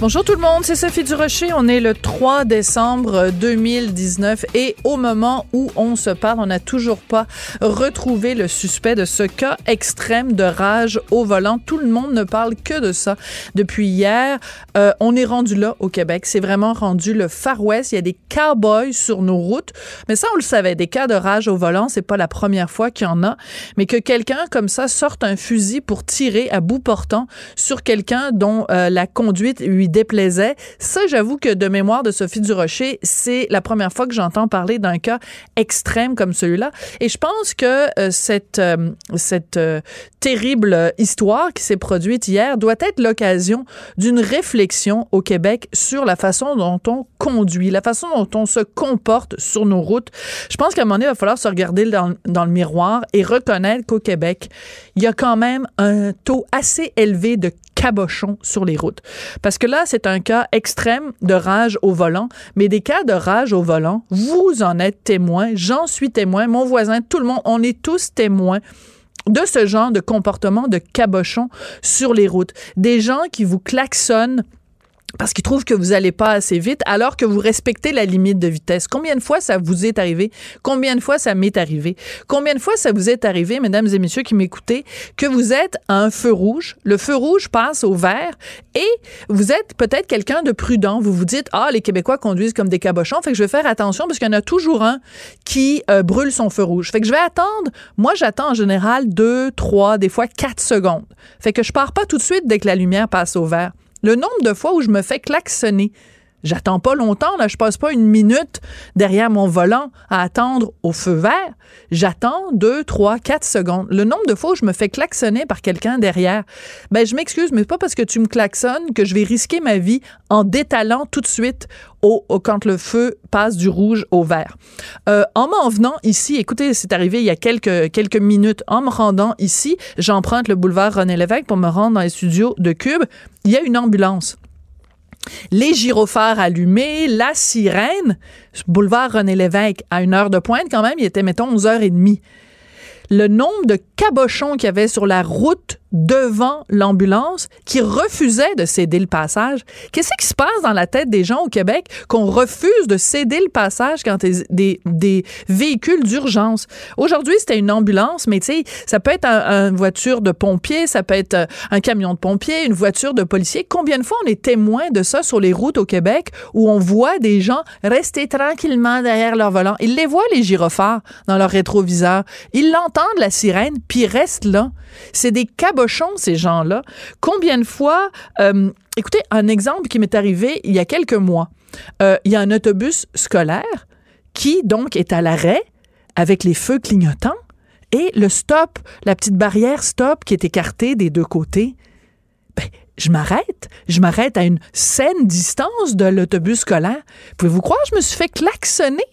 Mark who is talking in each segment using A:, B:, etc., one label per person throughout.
A: Bonjour tout le monde, c'est Sophie Durocher. On est le 3 décembre 2019 et au moment où on se parle, on n'a toujours pas retrouvé le suspect de ce cas extrême de rage au volant. Tout le monde ne parle que de ça depuis hier. Euh, on est rendu là au Québec. C'est vraiment rendu le Far West. Il y a des cowboys sur nos routes. Mais ça, on le savait. Des cas de rage au volant, c'est pas la première fois qu'il y en a. Mais que quelqu'un comme ça sorte un fusil pour tirer à bout portant sur quelqu'un dont euh, la conduite déplaisait. Ça, j'avoue que de mémoire de Sophie Durocher, c'est la première fois que j'entends parler d'un cas extrême comme celui-là. Et je pense que euh, cette, euh, cette euh, terrible histoire qui s'est produite hier doit être l'occasion d'une réflexion au Québec sur la façon dont on conduit, la façon dont on se comporte sur nos routes. Je pense qu'à un moment donné, il va falloir se regarder dans, dans le miroir et reconnaître qu'au Québec, il y a quand même un taux assez élevé de cabochons sur les routes. Parce que là, c'est un cas extrême de rage au volant, mais des cas de rage au volant, vous en êtes témoin, j'en suis témoin, mon voisin, tout le monde, on est tous témoins de ce genre de comportement de cabochon sur les routes. Des gens qui vous klaxonnent parce qu'ils trouvent que vous allez pas assez vite alors que vous respectez la limite de vitesse. Combien de fois ça vous est arrivé? Combien de fois ça m'est arrivé? Combien de fois ça vous est arrivé, mesdames et messieurs qui m'écoutez, que vous êtes à un feu rouge, le feu rouge passe au vert et vous êtes peut-être quelqu'un de prudent. Vous vous dites, ah, les Québécois conduisent comme des cabochons, fait que je vais faire attention parce qu'il y en a toujours un qui euh, brûle son feu rouge. Fait que je vais attendre. Moi, j'attends en général deux, trois, des fois quatre secondes. Fait que je pars pas tout de suite dès que la lumière passe au vert. Le nombre de fois où je me fais klaxonner. J'attends pas longtemps, là, je passe pas une minute derrière mon volant à attendre au feu vert. J'attends deux, trois, quatre secondes. Le nombre de fois où je me fais klaxonner par quelqu'un derrière, ben je m'excuse, mais pas parce que tu me klaxonnes que je vais risquer ma vie en détalant tout de suite au, quand le feu passe du rouge au vert. Euh, en m'en venant ici, écoutez, c'est arrivé il y a quelques quelques minutes. En me rendant ici, j'emprunte le boulevard René Lévesque pour me rendre dans les studios de Cube. Il y a une ambulance les gyrophares allumés, la sirène, boulevard René Lévesque, à une heure de pointe quand même, il était, mettons, 11h30. Le nombre de cabochons qu'il y avait sur la route devant l'ambulance qui refusait de céder le passage. Qu'est-ce qui se passe dans la tête des gens au Québec qu'on refuse de céder le passage quand des, des, des véhicules d'urgence? Aujourd'hui, c'était une ambulance, mais tu sais, ça peut être une voiture de pompier, ça peut être euh, un camion de pompier, une voiture de policier. Combien de fois on est témoin de ça sur les routes au Québec où on voit des gens rester tranquillement derrière leur volant? Ils les voient, les gyrophares, dans leur rétroviseur. Ils l'entendent, la sirène, puis restent là. C'est des ces gens-là. Combien de fois... Euh, écoutez, un exemple qui m'est arrivé il y a quelques mois. Euh, il y a un autobus scolaire qui, donc, est à l'arrêt avec les feux clignotants et le stop, la petite barrière stop qui est écartée des deux côtés. Ben, je m'arrête. Je m'arrête à une saine distance de l'autobus scolaire. Pouvez-vous croire, je me suis fait klaxonner.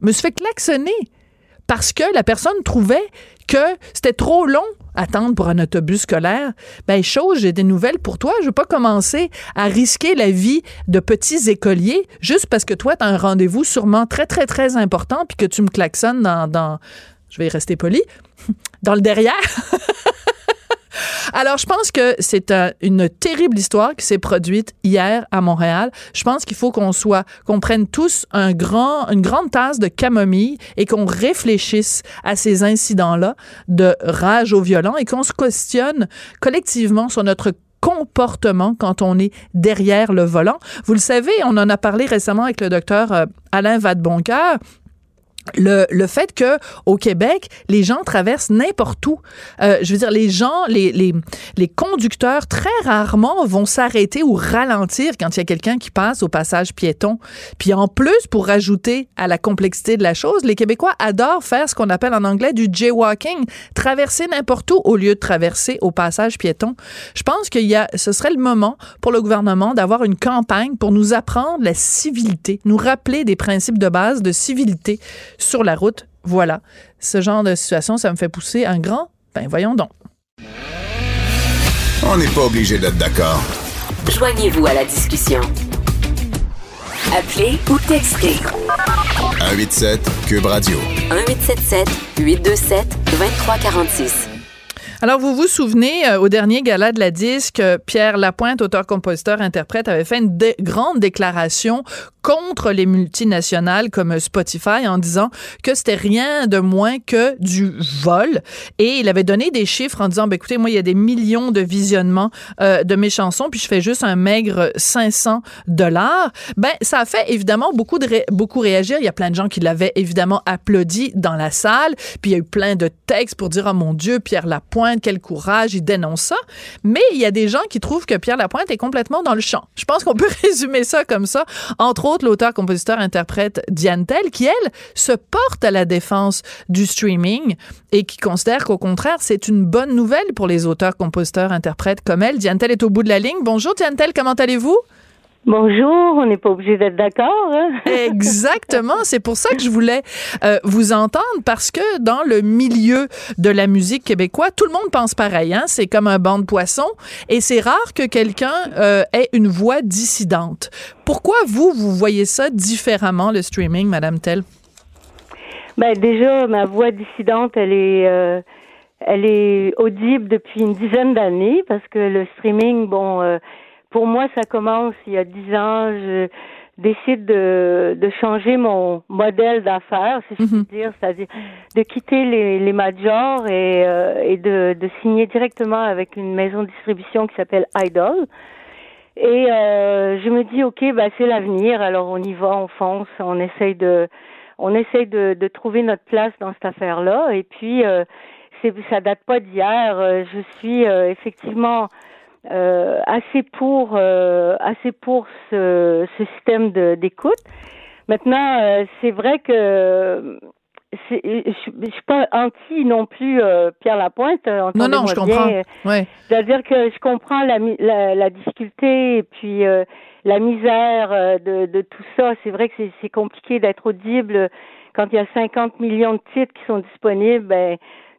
A: Je me suis fait klaxonner parce que la personne trouvait que c'était trop long attendre pour un autobus scolaire, ben chose, j'ai des nouvelles pour toi. Je veux pas commencer à risquer la vie de petits écoliers juste parce que toi, tu as un rendez-vous sûrement très, très, très important puis que tu me klaxonnes dans, dans je vais y rester poli, dans le derrière. Alors, je pense que c'est une terrible histoire qui s'est produite hier à Montréal. Je pense qu'il faut qu'on soit, qu'on prenne tous un grand, une grande tasse de camomille et qu'on réfléchisse à ces incidents-là de rage au violent et qu'on se questionne collectivement sur notre comportement quand on est derrière le volant. Vous le savez, on en a parlé récemment avec le docteur euh, Alain Vadeboncoeur le, le fait que au Québec, les gens traversent n'importe où. Euh, je veux dire, les gens, les, les, les conducteurs, très rarement vont s'arrêter ou ralentir quand il y a quelqu'un qui passe au passage piéton. Puis en plus, pour rajouter à la complexité de la chose, les Québécois adorent faire ce qu'on appelle en anglais du jaywalking, traverser n'importe où au lieu de traverser au passage piéton. Je pense qu'il y a, ce serait le moment pour le gouvernement d'avoir une campagne pour nous apprendre la civilité, nous rappeler des principes de base de civilité sur la route Voilà. Ce genre de situation, ça me fait pousser un grand. Ben voyons donc.
B: On n'est pas obligé d'être d'accord.
C: Joignez-vous à la discussion. Appelez ou textez.
B: 187 Cube Radio.
C: 1877 827 2346.
A: Alors, vous vous souvenez, euh, au dernier gala de la disque, euh, Pierre Lapointe, auteur, compositeur, interprète, avait fait une grande déclaration contre les multinationales comme Spotify en disant que c'était rien de moins que du vol. Et il avait donné des chiffres en disant, ben, écoutez, moi, il y a des millions de visionnements euh, de mes chansons, puis je fais juste un maigre 500 dollars. Ben, ça a fait évidemment beaucoup, de beaucoup réagir. Il y a plein de gens qui l'avaient évidemment applaudi dans la salle. Puis il y a eu plein de textes pour dire, oh mon Dieu, Pierre Lapointe, quel courage, il dénonce ça. Mais il y a des gens qui trouvent que Pierre Lapointe est complètement dans le champ. Je pense qu'on peut résumer ça comme ça. Entre autres, l'auteur, compositeur, interprète Diane Tell, qui, elle, se porte à la défense du streaming et qui considère qu'au contraire, c'est une bonne nouvelle pour les auteurs, compositeurs, interprètes comme elle. Diane Tell est au bout de la ligne. Bonjour Diane Tell, comment allez-vous?
D: Bonjour, on n'est pas obligé d'être d'accord. Hein?
A: Exactement, c'est pour ça que je voulais euh, vous entendre parce que dans le milieu de la musique québécoise, tout le monde pense pareil. Hein? C'est comme un banc de poissons et c'est rare que quelqu'un euh, ait une voix dissidente. Pourquoi vous, vous voyez ça différemment, le streaming, Madame Tell?
D: Ben déjà, ma voix dissidente, elle est... Euh, elle est audible depuis une dizaine d'années parce que le streaming, bon, pour moi, ça commence il y a dix ans. Je décide de, de changer mon modèle d'affaires, si je puis mhm. dire, c'est-à-dire de quitter les, les majors et, euh, et de, de signer directement avec une maison de distribution qui s'appelle Idol. Et euh, je me dis, ok, bah c'est l'avenir. Alors on y va, on fonce, on essaye de, on essaye de, de trouver notre place dans cette affaire-là. Et puis, euh, c'est, ça date pas d'hier. Euh, je suis euh, effectivement euh, assez pour euh, assez pour ce, ce système d'écoute. Maintenant, euh, c'est vrai que je, je suis pas anti non plus Pierre Lapointe.
A: Non, non, je comprends. Ouais.
D: C'est-à-dire que je comprends la, la, la difficulté et puis la misère de, de tout ça. C'est vrai que c'est compliqué d'être audible quand il y a 50 millions de titres qui sont disponibles. Ben,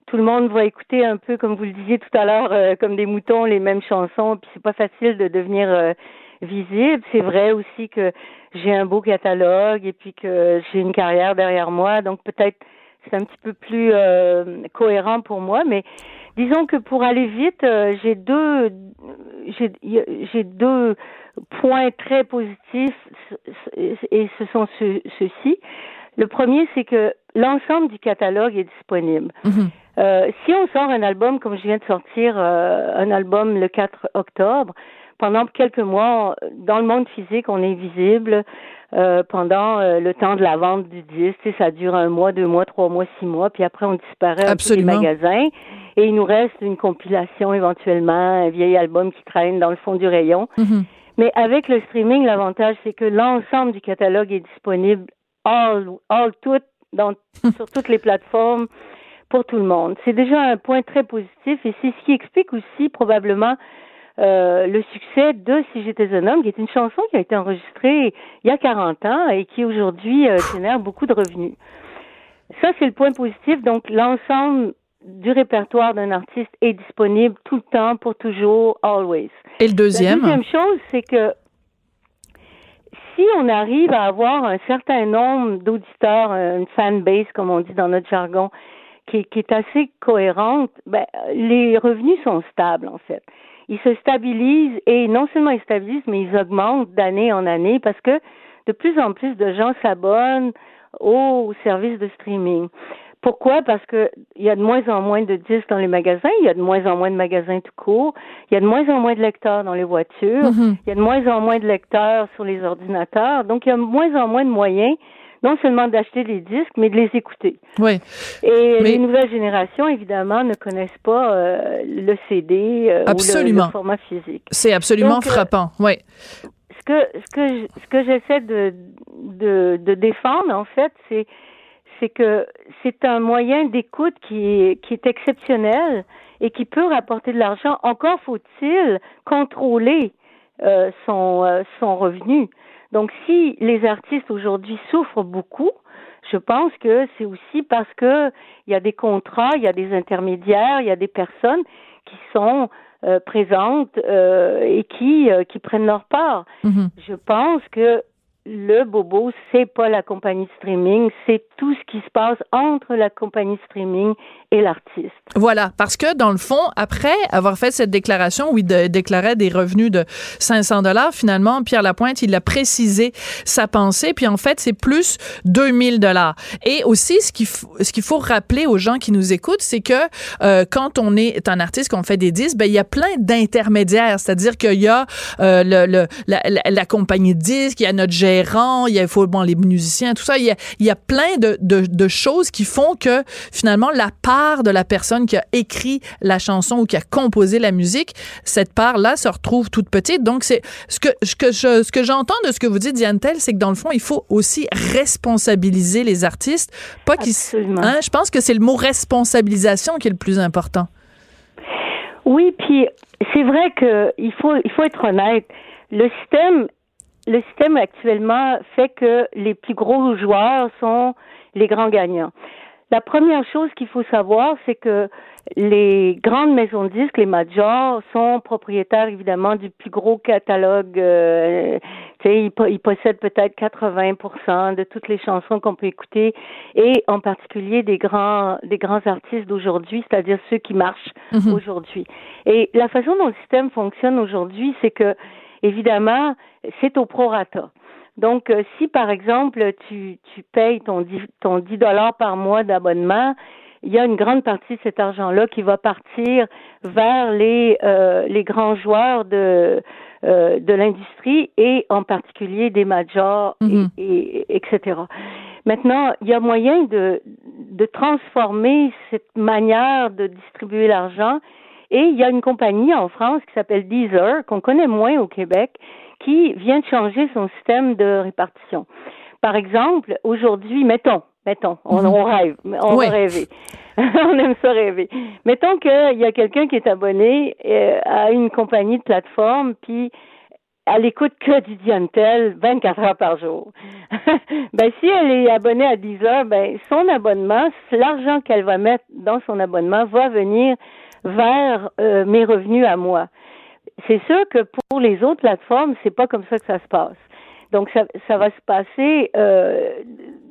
D: tout le monde va écouter un peu, comme vous le disiez tout à l'heure, euh, comme des moutons, les mêmes chansons, puis c'est pas facile de devenir euh, visible. C'est vrai aussi que j'ai un beau catalogue et puis que j'ai une carrière derrière moi, donc peut-être c'est un petit peu plus euh, cohérent pour moi, mais disons que pour aller vite, j'ai deux j'ai deux points très positifs et ce sont ceux-ci. Le premier, c'est que l'ensemble du catalogue est disponible. Mm-hmm. Euh, si on sort un album, comme je viens de sortir euh, un album le 4 octobre, pendant quelques mois, dans le monde physique, on est visible euh, pendant le temps de la vente du disque. ça dure un mois, deux mois, trois mois, six mois, puis après on disparaît des magasins et il nous reste une compilation éventuellement, un vieil album qui traîne dans le fond du rayon. Mm-hmm. Mais avec le streaming, l'avantage c'est que l'ensemble du catalogue est disponible all, all tout, dans, sur toutes les plateformes pour tout le monde. C'est déjà un point très positif et c'est ce qui explique aussi probablement euh, le succès de Si j'étais un homme, qui est une chanson qui a été enregistrée il y a 40 ans et qui aujourd'hui euh, génère beaucoup de revenus. Ça, c'est le point positif. Donc, l'ensemble du répertoire d'un artiste est disponible tout le temps, pour toujours, always.
A: Et le deuxième?
D: La deuxième chose, c'est que si on arrive à avoir un certain nombre d'auditeurs, une fan base, comme on dit dans notre jargon, qui, est assez cohérente, ben, les revenus sont stables en fait. Ils se stabilisent et non seulement ils stabilisent, mais ils augmentent d'année en année parce que de plus en plus de gens s'abonnent aux services de streaming. Pourquoi? Parce que il y a de moins en moins de disques dans les magasins, il y a de moins en moins de magasins tout court, il y a de moins en moins de lecteurs dans les voitures, mm-hmm. il y a de moins en moins de lecteurs sur les ordinateurs, donc il y a de moins en moins de moyens non seulement d'acheter des disques, mais de les écouter.
A: Oui.
D: Et les nouvelles générations, évidemment, ne connaissent pas euh, le CD euh, ou le, format physique.
A: C'est absolument euh, frappant, oui.
D: Ce que ce que ce que j'essaie de, de, de défendre en fait, c'est c'est que c'est un moyen d'écoute qui est, qui est exceptionnel et qui peut rapporter de l'argent. Encore faut-il contrôler euh, son, son revenu. Donc, si les artistes aujourd'hui souffrent beaucoup, Je pense que c'est aussi parce que il y a des contrats, il y a des intermédiaires, il y a des personnes qui sont euh, présentes euh, et qui euh, qui prennent leur part.
A: Mhm.
D: Je pense que le bobo, c'est pas la compagnie streaming, c'est tout ce qui se passe entre la compagnie streaming et l'artiste.
A: Voilà, parce que dans le fond, après avoir fait cette déclaration où il déclarait des revenus de 500 dollars, finalement, Pierre Lapointe, il a précisé sa pensée, puis en fait, c'est plus 2000 dollars. Et aussi, ce qu'il ce qu'il faut rappeler aux gens qui nous écoutent, c'est que euh, quand on est un artiste, qu'on fait des disques, ben il y a plein d'intermédiaires, c'est-à-dire qu'il y a euh, le, le- la compagnie de disques, il y a notre il y a faut bon les musiciens, tout ça, il y a, il y a plein de, de, de choses qui font que finalement la part de la personne qui a écrit la chanson ou qui a composé la musique, cette part-là se retrouve toute petite. Donc c'est ce que ce que je ce que j'entends de ce que vous dites Diane Tell, c'est que dans le fond, il faut aussi responsabiliser les artistes, pas qu'ils
D: Absolument.
A: hein, je pense que c'est le mot responsabilisation qui est le plus important.
D: Oui, puis c'est vrai que il faut il faut être honnête. Le système le système actuellement fait que les plus gros joueurs sont les grands gagnants. La première chose qu'il faut savoir, c'est que les grandes maisons de disques, les majors, sont propriétaires évidemment du plus gros catalogue. euh, ils, ils possèdent peut-être 80% de toutes les chansons qu'on peut écouter, et en particulier des grands, des grands artistes d'aujourd'hui, c'est-à-dire ceux qui marchent
A: Mhm.
D: aujourd'hui. Et la façon dont le système fonctionne aujourd'hui, c'est que évidemment, c'est au prorata. Donc, euh, si par exemple tu, tu payes ton 10, ton 10 dollars par mois d'abonnement, il y a une grande partie de cet argent-là qui va partir vers les euh, les grands joueurs de euh, de l'industrie et en particulier des majors
A: Mhm.
D: et, et- etc. Maintenant, il y a moyen de de transformer cette manière de distribuer l'argent et il y a une compagnie en France qui s'appelle Deezer qu'on connaît moins au Québec qui vient de changer son système de répartition. Par exemple, aujourd'hui, mettons, mettons, on,
A: Mhm.
D: on rêve, on
A: Oui.
D: va rêver. on aime ça rêver. Mettons qu'il y a quelqu'un qui est abonné euh, à une compagnie de plateforme, puis elle écoute que du Diantel 24 heures par jour. ben, si elle est abonnée à 10 heures, ben, son abonnement, l'argent qu'elle va mettre dans son abonnement va venir vers euh, mes revenus à moi. C'est sûr que pour les autres plateformes, c'est pas comme ça que ça se passe. Donc ça, ça va se passer euh,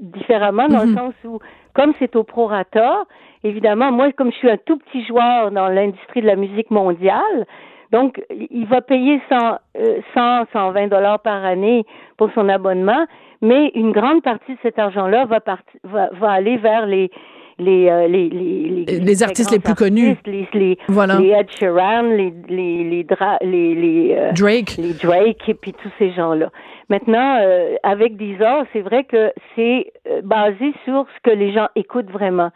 D: différemment dans
A: Mhm.
D: le sens où, comme c'est au prorata, évidemment, moi, comme je suis un tout petit joueur dans l'industrie de la musique mondiale, donc il va payer 100, euh, 100 120 dollars par année pour son abonnement, mais une grande partie de cet argent-là va, va, va aller vers les les, euh, les, les,
A: Les artistes
D: très
A: les plus connus.
D: artistes, Les, les,
A: Voilà.
D: les Ed Sheeran, les les les, les, les, euh,
A: Drake.
D: les Drake et puis tous ces gens-là. Maintenant, euh, avec Deezer, c'est vrai que c'est basé sur ce que les gens écoutent vraiment.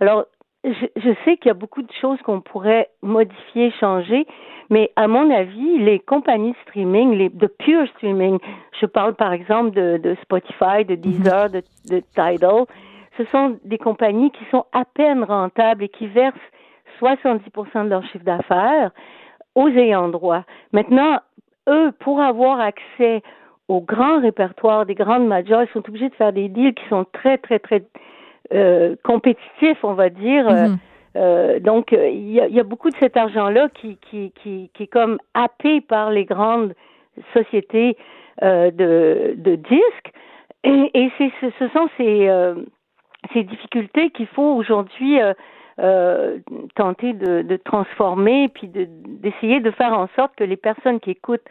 D: Alors, je, je sais qu'il y a beaucoup de choses qu'on pourrait modifier, changer, mais à mon avis, les compagnies de streaming, les de pure streaming, je parle par exemple de, de Spotify, de Deezer, de, de Tidal, ce sont des compagnies qui sont à peine rentables et qui versent 70% de leur chiffre d'affaires aux ayants droit. Maintenant, eux, pour avoir accès au grand répertoire des grandes majors, ils sont obligés de faire des deals qui sont très, très, très euh, compétitifs, on va dire.
A: Mhm.
D: euh, donc, euh, il y, a, il y a beaucoup de cet argent-là qui, qui, qui, qui est comme happé par les grandes sociétés euh, de, de disques. Et, ce, ce sont ces, euh, ces difficultés qu'il faut aujourd'hui euh, euh, tenter de, de transformer, puis de, d'essayer de faire en sorte que les personnes qui écoutent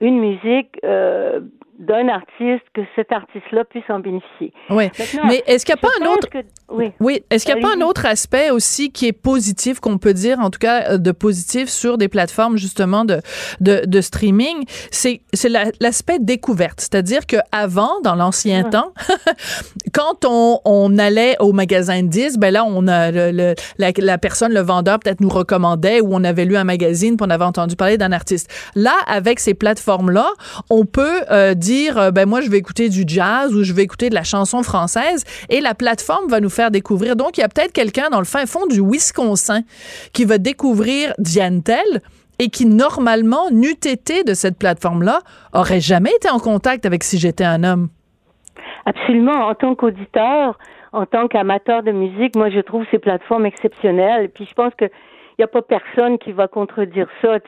D: une musique euh, d'un artiste, que cet artiste-là puisse en bénéficier.
A: Oui.
D: Maintenant,
A: Mais est-ce qu'il n'y a pas un autre
D: que- oui.
A: Oui, est-ce qu'il n'y a pas un autre aspect aussi qui est positif, qu'on peut dire, en tout cas, euh, de positif sur des plateformes, justement, de, de, de streaming? C'est, c'est la- l'aspect découverte. C'est-à-dire qu'avant, dans l'ancien temps, quand on, on allait au magasin de disques, ben là, on a le, le- la, la personne, le vendeur, peut-être nous recommandait ou on avait lu un magazine puis on avait entendu parler d'un artiste. Là, avec ces plateformes-là, on peut euh, dire, euh, ben moi, je vais écouter du jazz ou je vais écouter de la chanson française et la plateforme va nous faire découvrir. Donc, il y a peut-être quelqu'un dans le fin fond du Wisconsin qui va découvrir Diane Tell et qui, normalement, n'eût été de cette plateforme-là, aurait jamais été en contact avec Si j'étais un homme.
D: absolument, en tant qu'auditeur, en tant qu'amateur de musique, moi, je trouve ces plateformes exceptionnelles. Puis je pense que n'y a pas personne qui va contredire ça.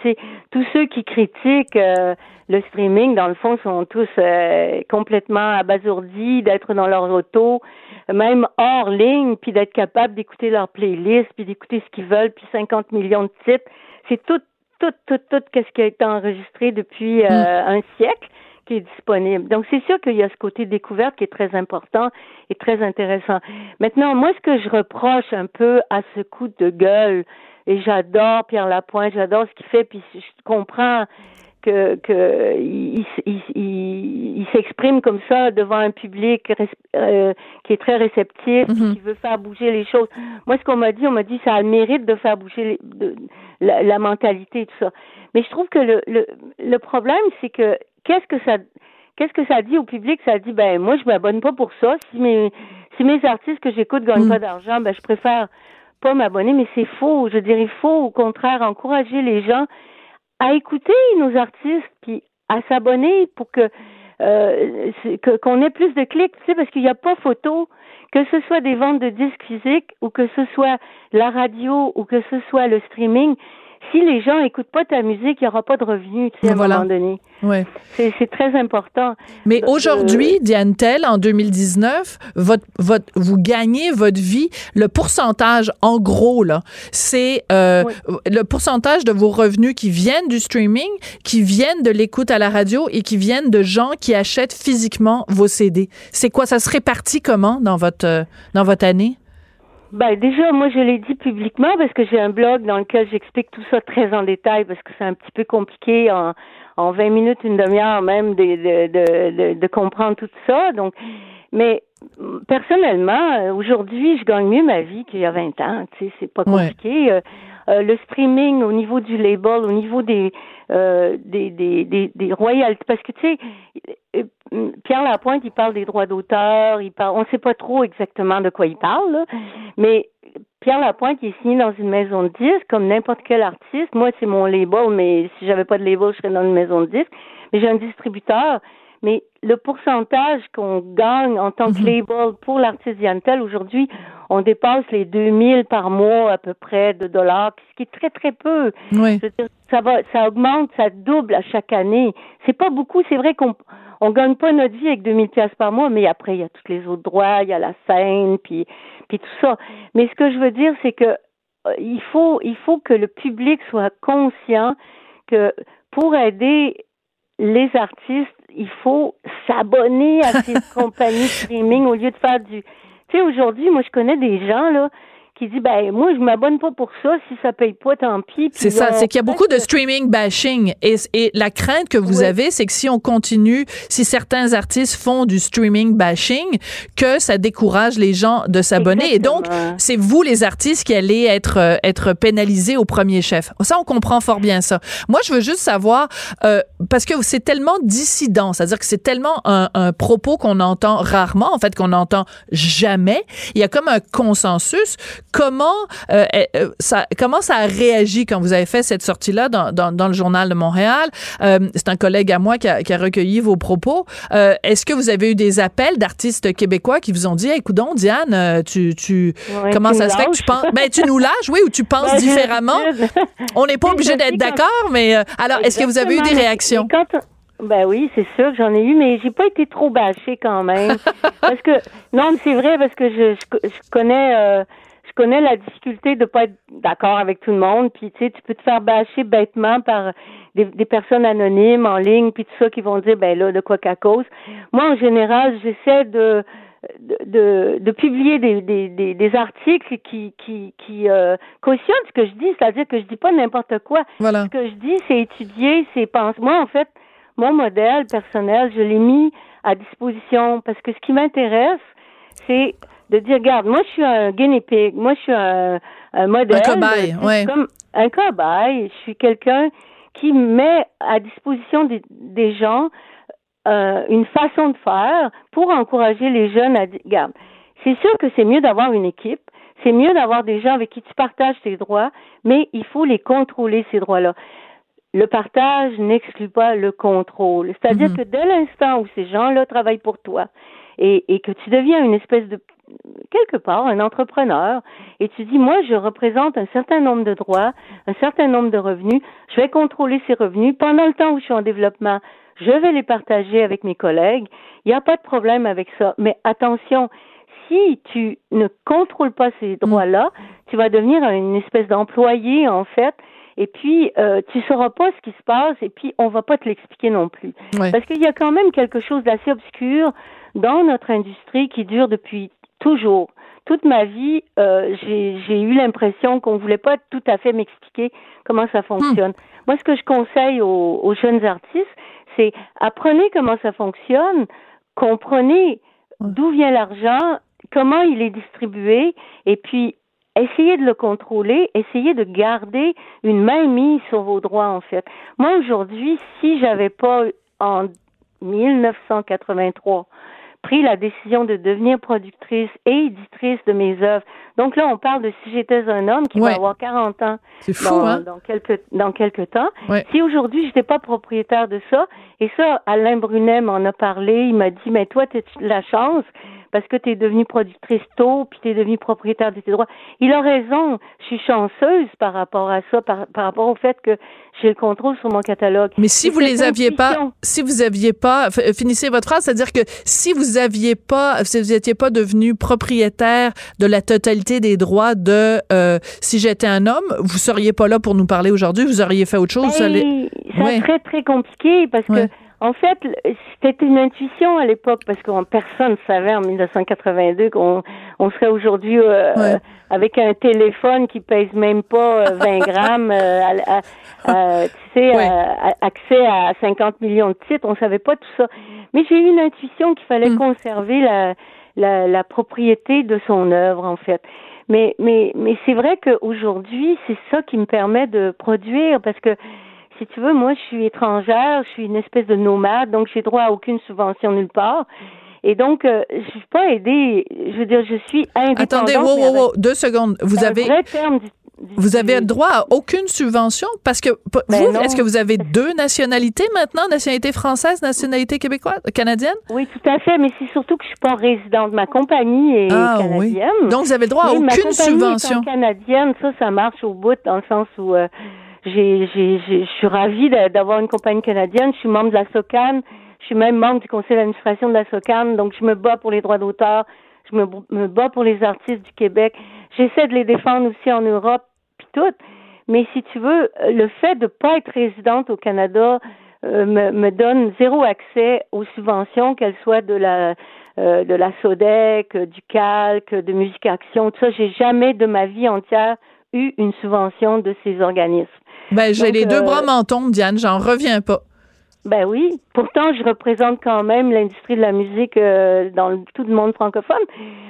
D: Tous ceux qui critiquent euh, le streaming, dans le fond, sont tous euh, complètement abasourdis d'être dans leur auto, même hors ligne, puis d'être capable d'écouter leur playlist, puis d'écouter ce qu'ils veulent, puis 50 millions de titres. C'est tout, tout, tout, tout, qu'est-ce qui a été enregistré depuis euh, mm. un siècle qui est disponible. Donc, c'est sûr qu'il y a ce côté découverte qui est très important et très intéressant. Maintenant, moi, ce que je reproche un peu à ce coup de gueule et j'adore Pierre Lapointe, j'adore ce qu'il fait, puis je comprends que, que il, il, s'exprime comme ça devant un public euh, qui est très réceptif, mhm. qui veut faire bouger les choses. Moi, ce qu'on m'a dit, on m'a dit ça a le mérite de faire bouger de, la, la, mentalité et tout ça. Mais je trouve que le, le, le problème, c'est que qu'est-ce que ça qu'est-ce que ça dit au public? Ça dit ben moi je m'abonne pas pour ça. Si mes si mes artistes que j'écoute gagnent mhm. pas d'argent, ben je préfère pas m'abonner, mais c'est faux. Je dirais faux, au contraire, encourager les gens à écouter nos artistes, puis à s'abonner pour que euh, qu'on ait plus de clics, tu sais, parce qu'il n'y a pas photo, que ce soit des ventes de disques physiques ou que ce soit la radio ou que ce soit le streaming, si les gens écoutent pas ta musique, il n'y aura pas de revenus, tu sais, à un moment donné.
A: Ouais.
D: C'est très important.
A: Mais aujourd'hui, Diane Tell, en 2019, votre, votre, vous gagnez votre vie. Le pourcentage, en gros, là, c'est euh, le pourcentage de vos revenus qui viennent du streaming, qui viennent de l'écoute à la radio et qui viennent de gens qui achètent physiquement vos CD. C'est quoi? Ça se répartit comment dans votre, dans votre année?
D: Ben déjà, moi je l'ai dit publiquement parce que j'ai un blog dans lequel j'explique tout ça très en détail parce que c'est un petit peu compliqué en, en 20 minutes, une demi-heure même de, de, de, de, comprendre tout ça. Donc, mais personnellement, aujourd'hui, je gagne mieux ma vie qu'il y a 20 ans. Tu sais, c'est pas compliqué. Euh, euh, le streaming au niveau du label, au niveau des euh, des, des, des, des royalties, parce que tu sais, Pierre Lapointe, il parle des droits d'auteur, il parle, on ne sait pas trop exactement de quoi il parle, mais Pierre Lapointe il est signé dans une maison de disques comme n'importe quel artiste. Moi, c'est mon label, mais si j'avais pas de label, je serais dans une maison de disques. Mais j'ai un distributeur. Mais le pourcentage qu'on gagne en tant que mhm. label pour l'artiste Yantel, aujourd'hui, on dépasse les 2000 par mois à peu près de dollars, ce qui est très très peu.
A: Oui.
D: ça va, ça augmente, ça double à chaque année. C'est pas beaucoup. C'est vrai qu'on on gagne pas notre vie avec 2000 pièces par mois, mais après il y a tous les autres droits, il y a la scène, puis puis tout ça. Mais ce que je veux dire, c'est que euh, il faut il faut que le public soit conscient que pour aider les artistes, il faut s'abonner à ces compagnies streaming au lieu de faire du. Aujourd'hui, moi, je connais des gens là qui dit ben moi je m'abonne pas pour ça si ça paye pas tant pis.
A: C'est ça, c'est qu'il y a beaucoup de streaming bashing et, et la crainte que vous avez c'est que si on continue, si certains artistes font du streaming bashing, que ça décourage les gens de s'abonner et donc c'est vous les artistes qui allez être euh, être pénalisés au premier chef. Ça on comprend fort bien ça. Moi je veux juste savoir euh, parce que c'est tellement dissident, c'est-à-dire que c'est tellement un, un propos qu'on entend rarement en fait qu'on entend jamais. Il y a comme un consensus Comment euh, euh, ça comment ça a réagi quand vous avez fait cette sortie-là dans, dans, dans le journal de Montréal? Euh, C'est un collègue à moi qui a, qui a recueilli vos propos. Est-ce que vous avez eu des appels d'artistes québécois qui vous ont dit, écoute donc, Diane, tu, tu comment ça se fait que tu penses Ben tu nous lâches, oui, ou tu penses ben, différemment. On n'est pas obligé d'être d'accord, mais alors est-ce que vous avez eu des réactions?
D: Ben oui, c'est sûr que j'en ai eu, mais j'ai pas été trop bâchée quand même. parce que non, mais c'est vrai parce que je, je, connais je connais la difficulté de pas être d'accord avec tout le monde, puis tu sais, tu peux te faire bâcher bêtement par des, des, personnes anonymes en ligne, puis tout ça qui vont dire ben là de quoi qu'à cause. Moi, en général, j'essaie de de, de, publier des, des, des, articles qui, qui, qui euh, cautionnent ce que je dis, c'est-à-dire que je dis pas n'importe quoi.
A: Voilà.
D: Ce que je dis, c'est étudier, c'est penser. Moi, en fait, mon modèle personnel, je l'ai mis à disposition parce que ce qui m'intéresse, c'est de dire, regarde, moi je suis un guinea pig, moi je suis un, modèle.
A: Un cobaye, oui.
D: Comme un cobaye, je suis quelqu'un qui met à disposition des, des gens euh, une façon de faire pour encourager les jeunes à dire, regarde, c'est sûr que c'est mieux d'avoir une équipe, c'est mieux d'avoir des gens avec qui tu partages tes droits, mais il faut les contrôler, ces droits-là. Le partage n'exclut pas le contrôle. C'est-à-dire mm-hmm. que dès l'instant où ces gens-là travaillent pour toi, et, et que tu deviens une espèce de quelque part un entrepreneur et tu dis moi je représente un certain nombre de droits, un certain nombre de revenus, je vais contrôler ces revenus. Pendant le temps où je suis en développement, je vais les partager avec mes collègues, il n'y a pas de problème avec ça, mais attention, si tu ne contrôles pas ces droits-là, tu vas devenir une espèce d'employé en fait. Et puis euh, tu sauras pas ce qui se passe et puis on va pas te l'expliquer non plus. Parce qu'il y a quand même quelque chose d'assez obscur dans notre industrie qui dure depuis toujours. Toute ma vie, euh, j'ai eu l'impression qu'on voulait pas tout à fait m'expliquer comment ça fonctionne. Hmm. Moi, ce que je conseille aux, aux jeunes artistes, c'est apprenez comment ça fonctionne, comprenez d'où vient l'argent, comment il est distribué, et puis essayez de le contrôler, essayez de garder une main mise sur vos droits, en fait. Moi, aujourd'hui, si j'avais pas en 1983 pris la décision de devenir productrice et éditrice de mes œuvres. Donc là, on parle de si j'étais un homme qui va avoir 40 ans
A: dans, hein?
D: dans, quelques dans quelques temps. Si aujourd'hui j'étais pas propriétaire de ça, et ça, Alain Brunet m'en a parlé, il m'a dit, mais toi, tu as la chance? Parce que tu es devenue productrice tôt, puis tu es devenue propriétaire de tes droits. Il a raison. Je suis chanceuse par rapport à ça, par, par rapport au fait que j'ai le contrôle sur mon catalogue.
A: Mais si vous les aviez pas, si vous aviez pas, finissez votre phrase, c'est-à-dire que si vous aviez pas, si vous étiez pas devenu propriétaire de la totalité des droits de euh, si j'étais un homme, vous seriez pas là pour nous parler aujourd'hui, vous auriez fait autre chose.
D: Ben, ça, très très compliqué parce que en fait, c'était une intuition à l'époque parce que personne savait en 1982 qu'on on serait aujourd'hui euh, avec un téléphone qui pèse même pas 20 euh, grammes, euh, tu sais, accès à 50 millions de titres. On savait pas tout ça. Mais j'ai eu une intuition qu'il fallait mm. conserver la, la, la propriété de son œuvre, en fait. Mais, mais, mais c'est vrai qu'aujourd'hui, c'est ça qui me permet de produire parce que si tu veux, moi, je suis étrangère, je suis une espèce de nomade, donc j'ai droit à aucune subvention nulle part. Et donc, euh, je suis pas aidée. Je veux dire, je suis indépendante.
A: Attendez, wow, wow, wow, deux secondes. Vous avez. vous avez droit à aucune subvention? Parce que ben vous, est-ce que vous avez deux nationalités maintenant, nationalité française, nationalité québécoise, canadienne?
D: Oui, tout à fait, mais c'est surtout que je suis pas résidente. Ma compagnie est ah, canadienne.
A: Oui. Donc vous avez droit à aucune subvention.
D: canadienne, ça, ça marche au bout dans le sens où euh, je suis ravie d'avoir une compagnie canadienne. Je suis membre de la SOCAN. Je suis même membre du conseil d'administration de la SOCAN. Donc, je me bats pour les droits d'auteur. Je me, me bats pour les artistes du Québec. J'essaie de les défendre aussi en Europe, puis tout. Mais si tu veux, le fait de pas être résidente au Canada euh, me, me, donne zéro accès aux subventions, qu'elles soient de la euh, de la SODEC, du CALC, de Musique Action, tout ça. J'ai jamais de ma vie entière eu une subvention de ces organismes.
A: Ben, j'ai les deux euh, bras mentons, Diane, j'en reviens pas.
D: Ben oui. Pourtant, je représente quand même l'industrie de la musique euh, dans tout le monde francophone.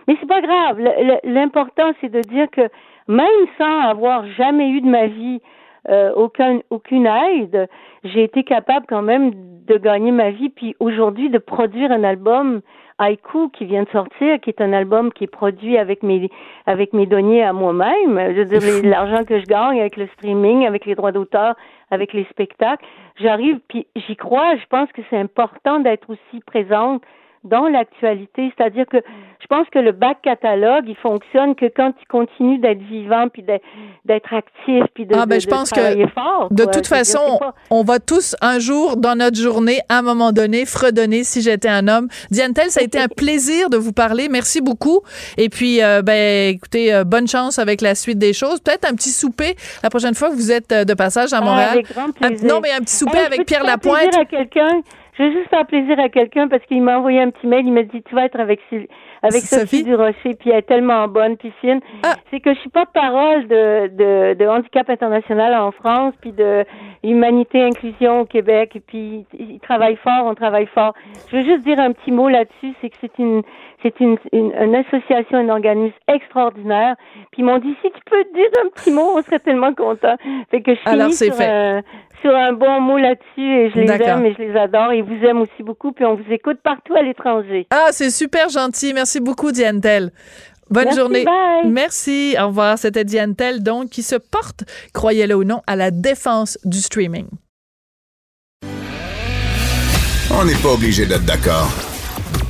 D: Mais c'est pas grave. L'important, c'est de dire que même sans avoir jamais eu de ma vie euh, aucun, aucune aide, j'ai été capable quand même de gagner ma vie, puis aujourd'hui de produire un album Haïku qui vient de sortir, qui est un album qui est produit avec mes avec mes deniers à moi-même. Je veux dire l'argent que je gagne avec le streaming, avec les droits d'auteur, avec les spectacles. J'arrive puis j'y crois. Je pense que c'est important d'être aussi présente dans l'actualité. C'est-à-dire que je pense que le bac catalogue, il fonctionne que quand il continue d'être vivant, puis d'être actif, puis de,
A: ah, ben, je pense que
D: fort.
A: De toute façon, on va tous un jour dans notre journée, à un moment donné, fredonner si j'étais un homme. Diane Tell, ça a été un plaisir de vous parler. Merci beaucoup. Et puis, euh, ben, écoutez, euh, bonne chance avec la suite des choses. Peut-être un petit souper la prochaine fois que vous êtes euh, de passage à ah, Montréal.
D: avec grand plaisir.
A: non, mais un petit souper avec Pierre Lapointe.
D: à quelqu'un? Je veux juste faire plaisir à quelqu'un parce qu'il m'a envoyé un petit mail. Il m'a dit Tu vas être avec, avec Sophie, Durocher, puis elle est tellement bonne, piscine. Ah. C'est que je suis pas parole de, de, de handicap international en France, puis de humanité inclusion au Québec. Et puis, ils travaillent fort, on travaille fort. Je veux juste dire un petit mot là-dessus c'est que c'est une, c'est une, une, association, un organisme extraordinaire. Puis ils m'ont dit si tu peux dire un petit mot, on serait tellement contents. Fait que je finis sur, Un, sur un bon mot là-dessus et je les aime et je les adore. Ils vous aiment aussi beaucoup. Puis on vous écoute partout à l'étranger.
A: Ah, c'est super gentil. Merci beaucoup, Diane Tell. Bonne journée. Merci. Au revoir. C'était Diane Tell, donc, qui se porte, croyez-le ou non, à la défense du streaming.
B: On n'est pas obligé d'être d'accord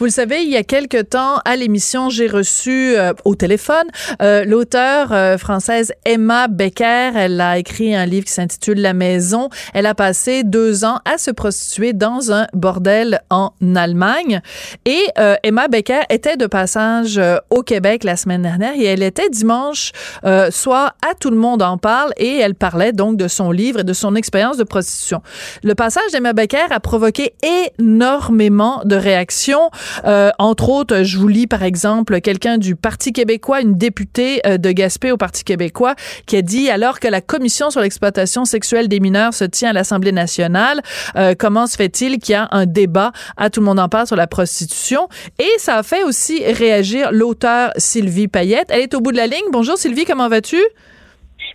A: Vous le savez, il y a quelque temps, à l'émission, j'ai reçu euh, au téléphone euh, l'auteure euh, française Emma Becker. Elle a écrit un livre qui s'intitule La Maison. Elle a passé deux ans à se prostituer dans un bordel en Allemagne. Et Emma Becker était de passage au Québec la semaine dernière et elle était dimanche soir à Tout le monde en parle et elle parlait donc de son livre et de son expérience de prostitution. Le passage d'Emma Becker a provoqué énormément de réactions. Euh, entre autres, je vous lis par exemple quelqu'un du Parti québécois, une députée euh, de Gaspé au Parti québécois, qui a dit alors que la commission sur l'exploitation sexuelle des mineurs se tient à l'Assemblée nationale, euh, comment se fait-il qu'il y a un débat? À tout le monde en parle sur la prostitution Et ça a fait aussi réagir l'auteur Sylvie Payette. Elle est au bout de la ligne. Bonjour Sylvie, comment vas-tu?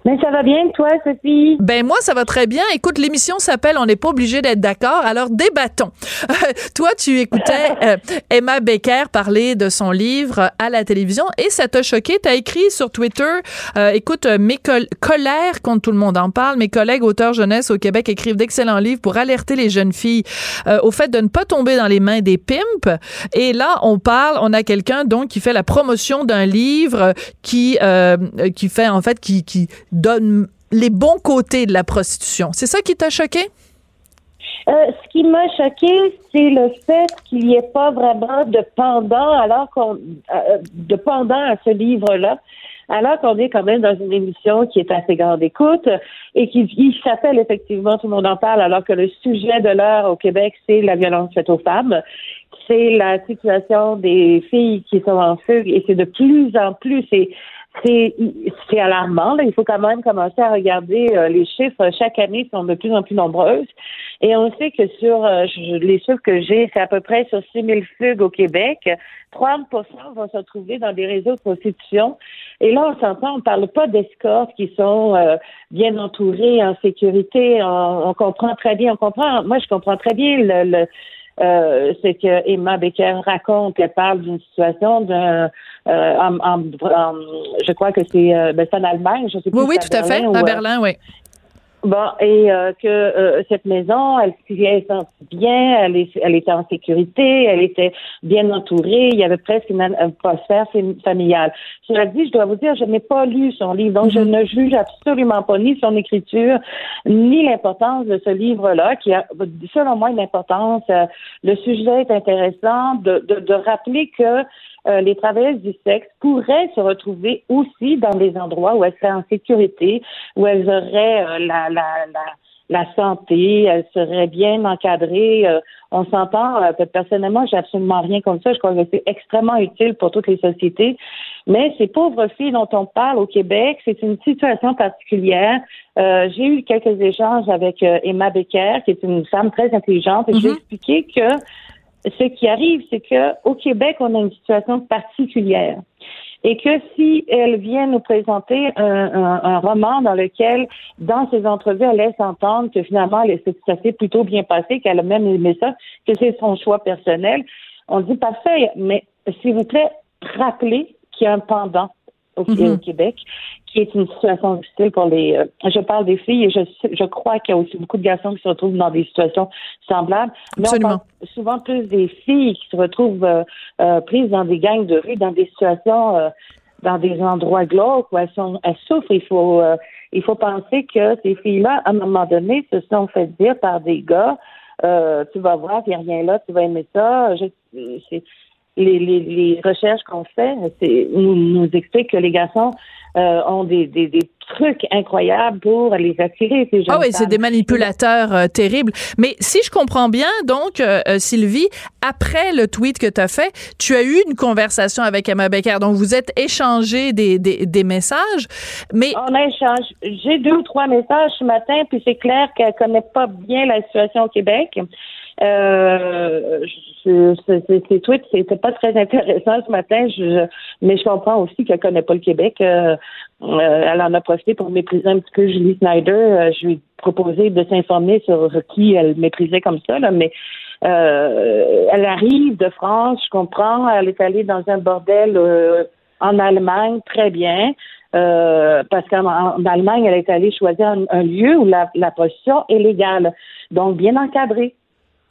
E: Mais ça va bien, toi, Sophie?
A: Ben moi, ça va très bien. Écoute, l'émission s'appelle On n'est pas obligé d'être d'accord, alors débattons. toi, tu écoutais euh, Emma Becker parler de son livre à la télévision et ça t'a choqué. Tu as écrit sur Twitter, euh, écoute, mes colères quand tout le monde en parle, mes collègues auteurs jeunesse au Québec écrivent d'excellents livres pour alerter les jeunes filles euh, au fait de ne pas tomber dans les mains des pimps. Et là, on parle, on a quelqu'un donc qui fait la promotion d'un livre qui qui fait en fait qui qui donne les bons côtés de la prostitution. C'est ça qui t'a choqué?
E: Euh, ce qui m'a choqué, c'est le fait qu'il n'y ait pas vraiment de pendant, alors qu'on euh, de pendant à ce livre-là, alors qu'on est quand même dans une émission qui est assez grande écoute et qui s'appelle effectivement Tout le monde en parle, alors que le sujet de l'heure au Québec, c'est la violence faite aux femmes, c'est la situation des filles qui sont en fugue et c'est de plus en plus, c'est alarmant. Là. Il faut quand même commencer à regarder euh, les chiffres. Chaque année sont de plus en plus nombreuses. Et on sait que sur euh, les chiffres que j'ai, c'est à peu près sur 6 000 fugues au Québec. 30% vont se trouver dans des réseaux de prostitution. Et là, on s'entend, on ne parle pas d'escortes qui sont euh, bien entourées, en sécurité. On, comprend très bien, on comprend, moi je comprends très bien le, euh, c'est que Emma Becker raconte, elle parle d'une situation d'un, euh, en, je crois que c'est, euh, ben, en Allemagne, je sais
A: plus. Oui, oui, tout à fait, à Berlin, oui.
E: Bon, et euh, que euh, cette maison, elle s'y sent bien, elle, est, elle était en sécurité, elle était bien entourée, il y avait presque une atmosphère familiale. Cela dit, je dois vous dire, je n'ai pas lu son livre, donc je mhm. ne juge absolument pas ni son écriture, ni l'importance de ce livre-là, qui a, selon moi, une importance. Euh, le sujet est intéressant de, de, de rappeler que euh, les travailleuses du sexe pourraient se retrouver aussi dans des endroits où elles seraient en sécurité, où elles auraient euh, la, la, la, la, santé, elles seraient bien encadrées. Euh, on s'entend, personnellement, j'ai absolument rien comme ça. Je crois que c'est extrêmement utile pour toutes les sociétés. Mais ces pauvres filles dont on parle au Québec, c'est une situation particulière. j'ai eu quelques échanges avec Emma Becker, qui est une femme très intelligente, et je lui ai mm-hmm. expliqué que ce qui arrive, c'est que au Québec, on a une situation particulière. Et que si elle vient nous présenter un, roman dans lequel, dans ses entrevues, elle laisse entendre que finalement, elle ça s'est plutôt bien passé, qu'elle a même aimé ça, que c'est son choix personnel, on dit parfait, mais s'il vous plaît, rappelez qu'il y a un pendant au, mm-hmm. Québec, qui est une situation difficile pour les. Euh, je parle des filles et je, je crois qu'il y a aussi beaucoup de garçons qui se retrouvent dans des situations semblables. Mais on parle souvent plus des filles qui se retrouvent euh, euh, prises dans des gangs de rue, dans des situations, dans des endroits glauques où elles sont, elles souffrent. Il faut, il faut penser que ces filles-là, à un moment donné, se sont fait dire par des gars. tu vas voir, il n'y a rien là, tu vas aimer ça. Je, les, les, les recherches qu'on fait nous, nous expliquent que les garçons euh, ont des, des, des, trucs incroyables pour les attirer, ces
A: Ah oui, c'est des manipulateurs euh, terribles. Mais si je comprends bien, donc, euh, Sylvie, après le tweet que tu as fait, tu as eu une conversation avec Emma Becker. Donc, vous êtes échangé des, des, des messages. Mais...
E: On a échangé. J'ai deux ou trois messages ce matin, puis c'est clair qu'elle connaît pas bien la situation au Québec. Euh, ces tweets, c'était pas très intéressant ce matin, je, mais je comprends aussi qu'elle connaît pas le Québec. Euh, euh, elle en a profité pour mépriser un petit peu Julie Snyder. Euh, je lui ai proposé de s'informer sur qui elle méprisait comme ça, là, mais elle arrive de France, je comprends. Elle est allée dans un bordel En Allemagne, très bien. Euh, parce qu'en Allemagne, elle est allée choisir un, lieu où la, la prostitution est légale, donc bien encadré.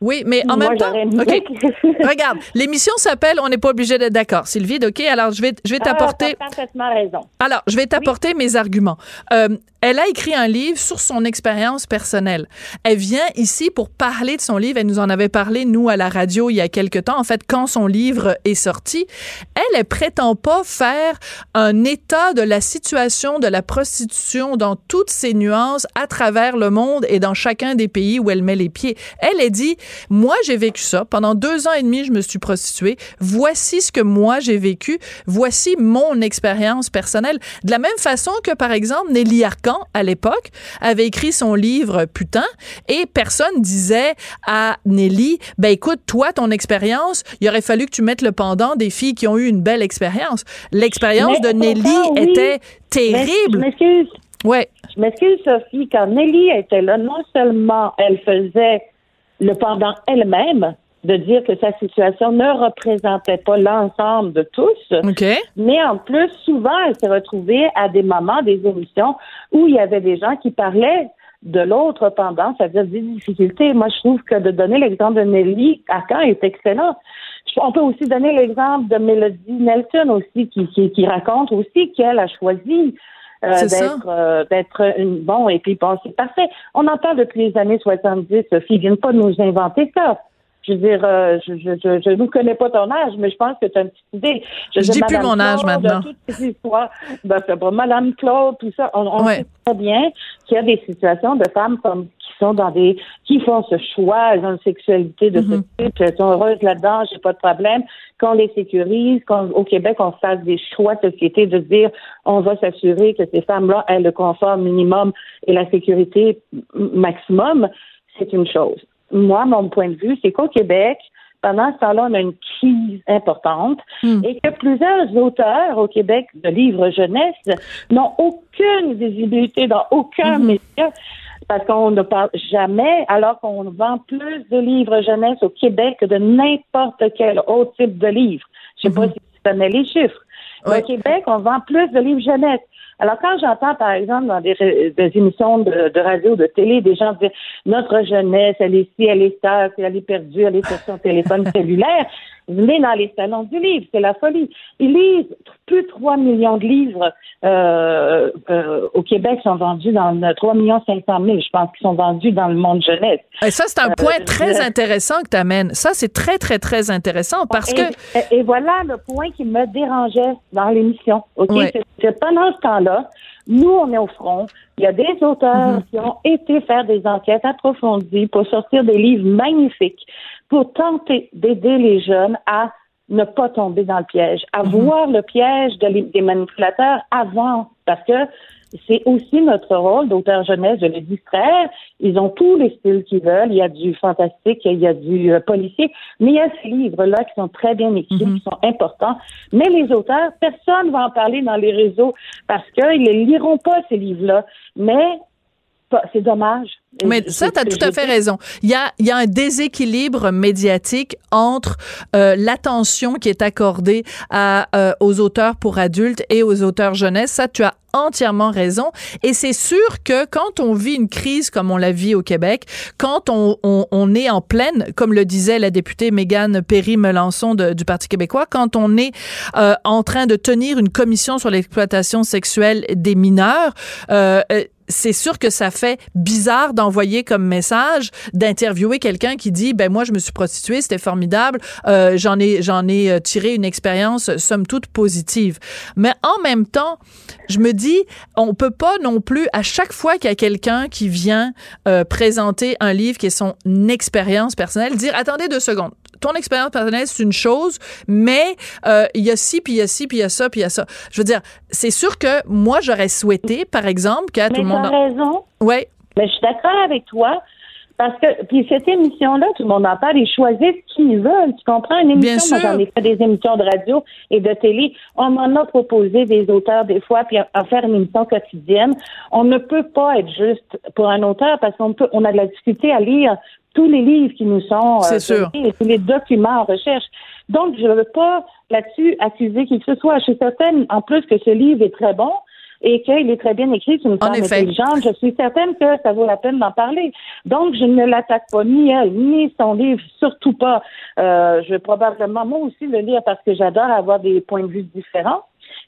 A: Oui, mais en même temps, regarde, l'émission s'appelle On n'est pas obligé d'être d'accord. Sylvie, OK, alors je vais, je vais ah, t'apporter.
E: Ah, parfaitement raison.
A: Alors, je vais t'apporter mes arguments. Euh, elle a écrit un livre sur son expérience personnelle. Elle vient ici pour parler de son livre. Elle nous en avait parlé, nous, à la radio, il y a quelque temps. En fait, quand son livre est sorti, elle, elle prétend pas faire un état de la situation de la prostitution dans toutes ses nuances à travers le monde et dans chacun des pays où elle met les pieds. Elle, a dit, moi, j'ai vécu ça. Pendant deux ans et demi, je me suis prostituée. Voici ce que moi, j'ai vécu. Voici mon expérience personnelle. De la même façon que, par exemple, Nelly Arcan à l'époque, avait écrit son livre Putain, et personne disait à Nelly, ben écoute, toi, ton expérience, il aurait fallu que tu mettes le pendant des filles qui ont eu une belle expérience. L'expérience de Nelly était terrible.
E: je m'excuse.
A: Ouais.
E: Je m'excuse, Sophie, quand Nelly était là, non seulement elle faisait le pendant elle-même, de dire que sa situation ne représentait pas l'ensemble de tous. Mais en plus, souvent, elle s'est retrouvée à des moments, des émissions où il y avait des gens qui parlaient de l'autre pendant, c'est-à-dire des difficultés. Moi, je trouve que de donner l'exemple de Nelly Arcan est excellent. On peut aussi donner l'exemple de Melody Nelson aussi, qui, qui, raconte aussi qu'elle a choisi d'être euh, d'être une bon et puis bon c'est parfait. On en parle depuis les années 70, Sophie, ils viennent pas nous inventer ça. Je veux dire, euh, je, je, je, ne connais pas ton âge, mais je pense que tu as une petite idée.
A: Je, dis plus mon âge maintenant.
E: Toutes ces histoires, ben, Madame Claude, tout ça, on, sait très bien qu'il y a des situations de femmes comme sont dans des qui font ce choix, elles ont une sexualité de ce mhm. type, elles sont heureuses là-dedans, j'ai pas de problème. Qu'on les sécurise, qu'au Québec, on fasse des choix de société de dire on va s'assurer que ces femmes-là aient le confort minimum et la sécurité maximum, c'est une chose moi, mon point de vue, c'est qu'au Québec, pendant ce temps-là, on a une crise importante hmm. et que plusieurs auteurs au Québec de livres jeunesse n'ont aucune visibilité dans aucun hmm. média parce qu'on ne parle jamais, alors qu'on vend plus de livres jeunesse au Québec que de n'importe quel autre type de livre. Je ne sais pas hmm. si tu connais les chiffres. Au Québec, on vend plus de livres jeunesse. Alors, quand j'entends, par exemple, dans des, émissions de, de, radio, de télé, des gens dire notre jeunesse, elle est ici, elle est ça, elle est perdue, elle est sur son téléphone cellulaire, venez dans les salons du livre, c'est la folie. Ils lisent plus de 3 millions de livres euh, euh, au Québec sont vendus dans 3 millions 500 000, je pense, qu'ils sont vendus dans le monde jeunesse.
A: Et ça, c'est un euh, point très intéressant que tu amènes. Ça, c'est très, très, très intéressant parce que...
E: Et, voilà le point qui me dérangeait dans l'émission. OK? C'est pendant ce temps-là, nous, on est au front. Il y a des auteurs mm-hmm. qui ont été faire des enquêtes approfondies pour sortir des livres magnifiques pour tenter d'aider les jeunes à ne pas tomber dans le piège, à mhm. voir le piège des manipulateurs avant, parce que c'est aussi notre rôle d'auteur jeunesse de les distraire. Ils ont tous les styles qu'ils veulent. Il y a du fantastique, il y a du euh, policier, mais il y a ces livres-là qui sont très bien écrits, mhm. qui sont importants. Mais les auteurs, personne ne va en parler dans les réseaux parce qu'ils ne liront pas ces livres-là. Mais c'est dommage.
A: Mais ça, tu as tout à fait raison. Il y a, il y a un déséquilibre médiatique entre euh, l'attention qui est accordée à, euh, aux auteurs pour adultes et aux auteurs jeunesse. Ça, tu as entièrement raison. Et c'est sûr que quand on vit une crise comme on la vit au Québec, quand on, on, on est en pleine, comme le disait la députée Mégane Perry-Melançon du Parti québécois, quand on est euh, en train de tenir une commission sur l'exploitation sexuelle des mineurs, euh, c'est sûr que ça fait bizarre d'envoyer comme message d'interviewer quelqu'un qui dit ben moi je me suis prostituée c'était formidable euh, j'en ai j'en ai euh, tiré une expérience somme toute positive. Mais en même temps je me dis on peut pas non plus à chaque fois qu'il y a quelqu'un qui vient euh, présenter un livre qui est son expérience personnelle dire attendez deux secondes ton expérience personnelle, c'est une chose, mais euh, il y a ci, puis il y a ci, puis il y a ça, puis il y a ça. Je veux dire, c'est sûr que moi, j'aurais souhaité, par exemple, que tout le monde...
E: as raison.
A: Oui.
E: Mais je suis d'accord avec toi. Parce que, puis cette émission-là, tout le monde en parle, ils choisissent ce qu'ils veulent. Tu comprends? Une émission, moi, j'en ai fait des émissions de radio et de télé. On m'en a proposé des auteurs des fois, puis à, faire une émission quotidienne. On ne peut pas être juste pour un auteur parce qu'on peut, on a de la difficulté à lire tous les livres qui nous sont
A: euh,
E: tous les documents en recherche. Donc, je ne veux pas là-dessus accuser qui que ce soit. Je suis certaine, en plus, que ce livre est très bon et qu'il est très bien écrit, c'est une femme intelligente. Je suis certaine que ça vaut la peine d'en parler. Donc, je ne l'attaque pas, ni elle, ni son livre, surtout pas. Euh, je vais probablement, moi aussi, le lire parce que j'adore avoir des points de vue différents.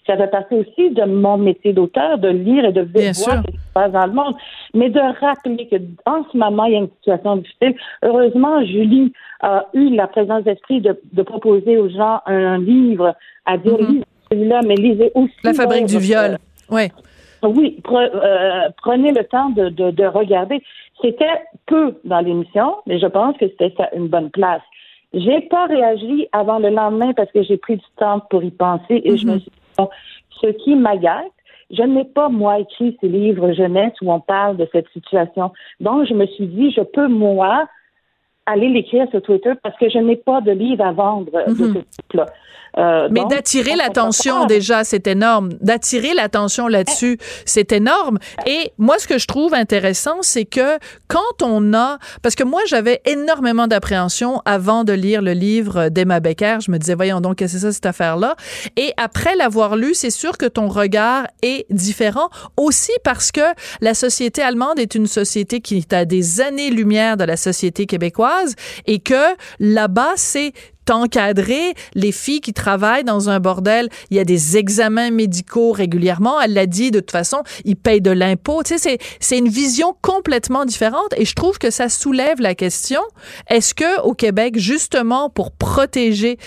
E: Ça fait partie aussi de mon métier d'auteur, de lire et de voir ce qui se passe dans le monde. Mais de rappeler qu'en ce moment, il y a une situation difficile. Heureusement, Julie a eu la présence d'esprit de, proposer aux gens un, livre à dire, lisez celui-là, mais lisez aussi.
A: La fabrique du viol. Oui.
E: Oui, euh, prenez le temps de, de, regarder. C'était peu dans l'émission, mais je pense que c'était une bonne place. J'ai pas réagi avant le lendemain parce que j'ai pris du temps pour y penser et je me mhm. suis dit, ce qui m'agace, je n'ai pas, moi, écrit ces livres jeunesse où on parle de cette situation. Donc, je me suis dit, je peux, moi, aller l'écrire sur Twitter parce que je n'ai pas de livre à vendre de mhm. ce type-là.
A: Euh, Mais d'attirer l'attention déjà, c'est énorme. D'attirer l'attention là-dessus, c'est énorme. Et moi, ce que je trouve intéressant, c'est que quand on a, parce que moi, j'avais énormément d'appréhension avant de lire le livre d'Emma Becker. Je me disais, voyons donc, qu'est-ce que c'est ça, cette affaire-là? Et après l'avoir lu, c'est sûr que ton regard est différent aussi parce que la société allemande est une société qui est à des années-lumière de la société québécoise et que là-bas, c'est encadrer les filles qui travaillent dans un bordel. Il y a des examens médicaux régulièrement. Elle l'a dit, de toute façon, ils payent de l'impôt. Tu sais, c'est une vision complètement différente et je trouve que ça soulève la question, est-ce que au Québec, justement, pour protéger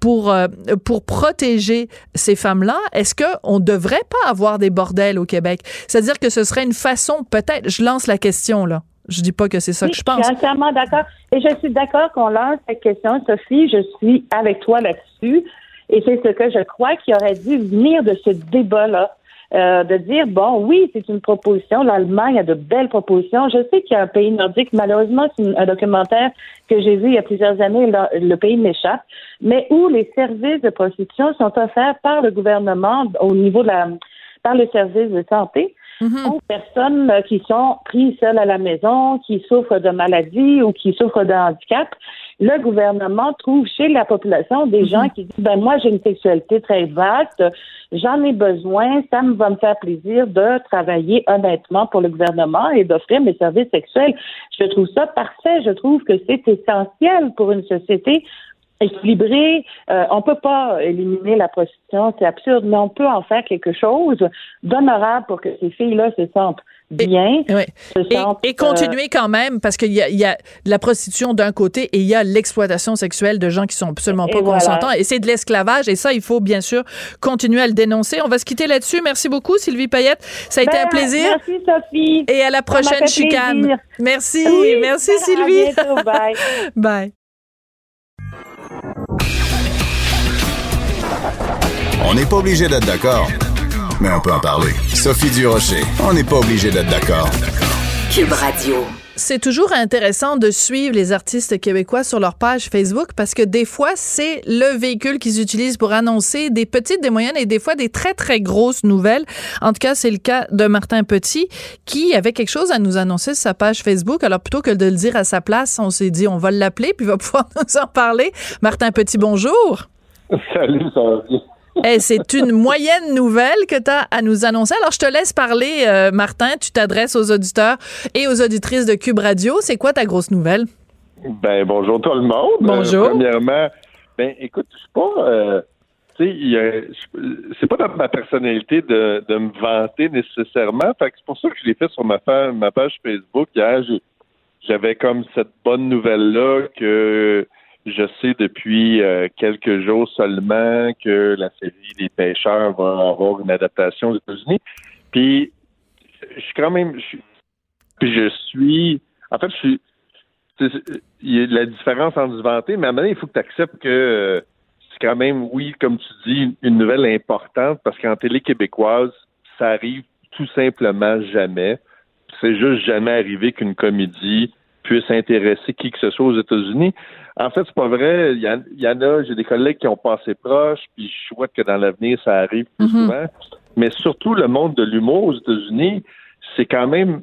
A: pour, euh, pour protéger ces femmes-là, est-ce qu'on ne devrait pas avoir des bordels au Québec? C'est-à-dire que ce serait une façon, peut-être, je lance la question, là, je dis pas que c'est ça que je pense.
E: Je suis entièrement d'accord. Et je suis d'accord qu'on lance cette question. Sophie, je suis avec toi là-dessus. Et c'est ce que je crois qui aurait dû venir de ce débat-là. Euh, de dire, bon, oui, c'est une proposition. L'Allemagne a de belles propositions. Je sais qu'il y a un pays nordique. Malheureusement, c'est un documentaire que j'ai vu il y a plusieurs années. Le, pays m'échappe. Mais où les services de prostitution sont offerts par le gouvernement au niveau de la, par le service de santé mm aux personnes euh, qui sont prises seules à la maison, qui souffrent de maladies ou qui souffrent de handicap. Le gouvernement trouve chez la population des gens mm-hmm. qui disent ben moi j'ai une sexualité très vaste, j'en ai besoin, ça me va me faire plaisir de travailler honnêtement pour le gouvernement et d'offrir mes services sexuels. Je trouve ça parfait. Je trouve que c'est essentiel pour une société équilibré. Euh, on peut pas éliminer la prostitution, c'est absurde, mais on peut en faire quelque chose d'honorable pour que ces filles-là se sentent bien.
A: Et, continuer quand même, parce qu'il y a, y a la prostitution d'un côté et il y a l'exploitation sexuelle de gens qui sont absolument pas consentants. Et c'est de l'esclavage. Et ça, il faut bien sûr continuer à le dénoncer. On va se quitter là-dessus. Merci beaucoup, Sylvie Payette. Ça a été un ben, plaisir.
E: Merci, Sophie.
A: Et à la prochaine chicane. Merci. merci, Sylvie.
E: Bye.
A: Bye.
B: On n'est pas obligé d'être d'accord, mais on peut en parler. Sophie Durocher, on n'est pas obligé d'être d'accord.
C: Cube Radio.
A: C'est toujours intéressant de suivre les artistes québécois sur leur page Facebook parce que des fois, c'est le véhicule qu'ils utilisent pour annoncer des petites, des moyennes et des fois des très, très grosses nouvelles. En tout cas, c'est le cas de Martin Petit qui avait quelque chose à nous annoncer sur sa page Facebook. Alors, plutôt que de le dire à sa place, on s'est dit, on va l'appeler puis il va pouvoir nous en parler. Martin Petit, bonjour.
F: Salut, ça va bien?
A: Eh, c'est une moyenne nouvelle que tu as à nous annoncer. Alors, je te laisse parler, euh, Martin. Tu t'adresses aux auditeurs et aux auditrices de Cube Radio. C'est quoi ta grosse nouvelle?
F: Ben, bonjour tout le monde.
A: Bonjour.
F: Euh, premièrement, ben, écoute, je suis pas. Euh, c'est pas dans ma personnalité de, me vanter nécessairement. c'est pour ça que je l'ai fait sur ma, ma page Facebook hier. J'avais comme cette bonne nouvelle-là que je sais depuis euh, quelques jours seulement que la série Les pêcheurs va avoir une adaptation aux États-Unis. Puis, je suis quand même. Puis je suis. En fait, je suis. Il y a la différence entre se vanter, mais à un moment il faut que tu acceptes que euh, c'est quand même, oui, comme tu dis, une nouvelle importante parce qu'en télé québécoise, ça arrive tout simplement jamais. C'est juste jamais arrivé qu'une comédie puisse intéresser qui que ce soit aux États-Unis. En fait, c'est pas vrai. Il y, en a, j'ai des collègues qui ont passé proche, puis je souhaite que dans l'avenir, ça arrive plus mhm. souvent. Mais surtout, le monde de l'humour aux États-Unis, c'est quand même,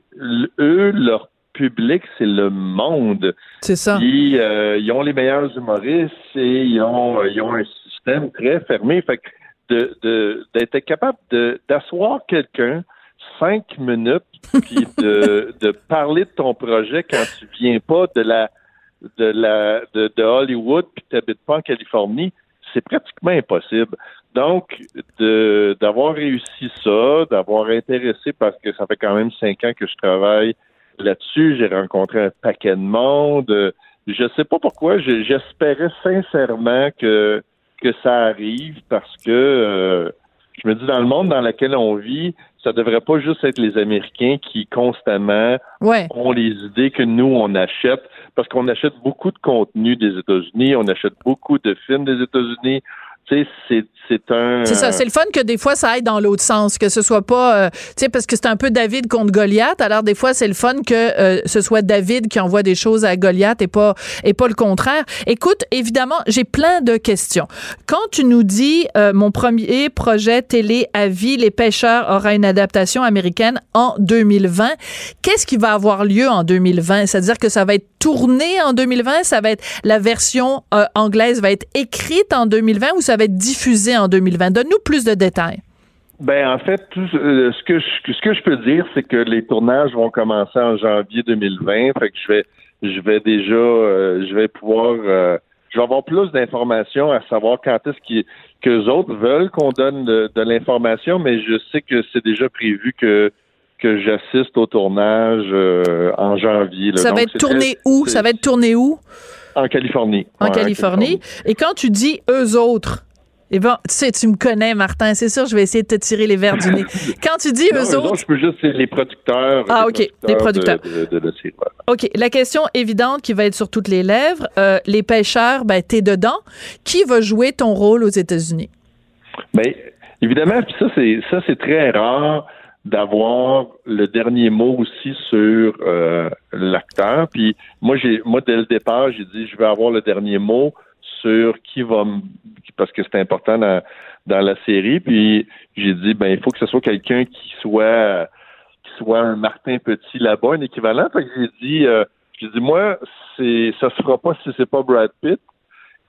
F: eux, leur public, c'est le monde.
A: C'est ça.
F: Puis, euh, ils ont les meilleurs humoristes et ils ont, ils ont un système très fermé. Fait que de, de, d'être capable de, d'asseoir quelqu'un cinq minutes puis de, de parler de ton projet quand tu viens pas de la de la de, de Hollywood puis tu n'habites pas en Californie, c'est pratiquement impossible. Donc, de, d'avoir réussi ça, d'avoir intéressé, parce que ça fait quand même cinq ans que je travaille là-dessus, j'ai rencontré un paquet de monde. Je sais pas pourquoi, j'espérais sincèrement que, que ça arrive parce que euh, je me dis dans le monde dans lequel on vit, ça devrait pas juste être les Américains qui constamment ont les idées que nous on achète parce qu'on achète beaucoup de contenu des États-Unis, on achète beaucoup de films des États-Unis, c'est c'est un.
A: C'est ça, c'est le fun que des fois ça aille dans l'autre sens, que ce soit pas, euh, tu sais, parce que c'est un peu David contre Goliath. Alors des fois c'est le fun que euh, ce soit David qui envoie des choses à Goliath et pas et pas le contraire. Écoute, évidemment, j'ai plein de questions. Quand tu nous dis euh, mon premier projet télé à vie, les pêcheurs aura une adaptation américaine en 2020, qu'est-ce qui va avoir lieu en 2020 C'est-à-dire que ça va être tourné en 2020, ça va être la version anglaise va être écrite en 2020 ou ça va être diffusé en 2020? Donne-nous plus de détails.
F: Ben en fait, tout, euh, ce que je, peux dire, c'est que les tournages vont commencer en janvier 2020. Fait que je vais déjà euh, je vais pouvoir euh, je vais avoir plus d'informations à savoir quand est-ce qu'ils que autres veulent qu'on donne de, l'information, mais je sais que c'est déjà prévu que que j'assiste au tournage en janvier.
A: Ça va être tourné où? Ça va être tourné où?
F: En Californie.
A: En Californie. Et quand tu dis eux autres, eh ben, tu sais, tu me connais, Martin. C'est sûr, je vais essayer de te tirer les verres du nez. Quand tu dis eux, autres.
F: je peux juste, c'est les producteurs.
A: Ah, OK. les producteurs.
F: De,
A: OK. La question évidente qui va être sur toutes les lèvres euh, les pêcheurs, ben, t'es dedans. Qui va jouer ton rôle aux États-Unis?
F: Bien, évidemment, puis ça, c'est, ça, c'est très rare d'avoir le dernier mot aussi sur euh, l'acteur. Puis moi, j'ai, moi, dès le départ, j'ai dit, je vais avoir le dernier mot sur qui va parce que c'est important dans, la série. Puis j'ai dit ben il faut que ce soit quelqu'un qui soit qui soit un Martin Petit là-bas, un équivalent. Fait que j'ai dit euh, j'ai dit moi c'est ça se fera pas si c'est pas Brad Pitt.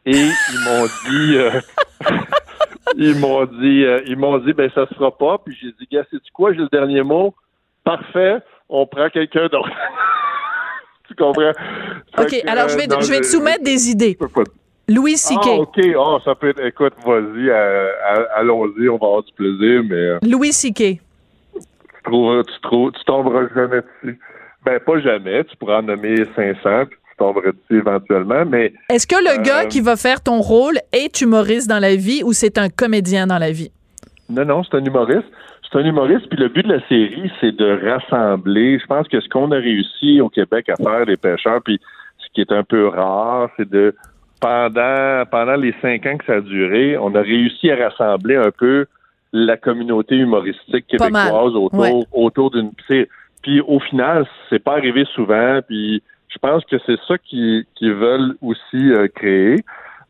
F: Et ils m'ont dit euh, ils m'ont dit euh, ils m'ont dit ben ça se fera pas. Puis j'ai dit gars c'est tu quoi? J'ai le dernier mot. Parfait, on prend quelqu'un d'autre. tu comprends?
A: OK, alors je vais, je vais te soumettre des idées. Louis C.K.
F: Ah, OK. Oh, ça peut être. Écoute, vas-y, euh, allons-y, on va avoir du plaisir, mais. Euh,
A: Louis C.K.
F: Tu, trouves, tu, trouves, tu tomberas jamais dessus. Ben, pas jamais. Tu pourras en nommer 500, puis dessus éventuellement, mais.
A: Est-ce que le gars euh, qui va faire ton rôle est humoriste dans la vie ou c'est un comédien dans la vie?
F: Non, non, c'est un humoriste. C'est un humoriste, puis le but de la série, c'est de rassembler. Je pense que ce qu'on a réussi au Québec à faire, les pêcheurs, puis ce qui est un peu rare, c'est de pendant, pendant les cinq ans que ça a duré, on a réussi à rassembler un peu la communauté humoristique québécoise autour, autour d'une. Puis au final, c'est pas arrivé souvent. Puis je pense que c'est ça qu'ils veulent aussi euh, créer.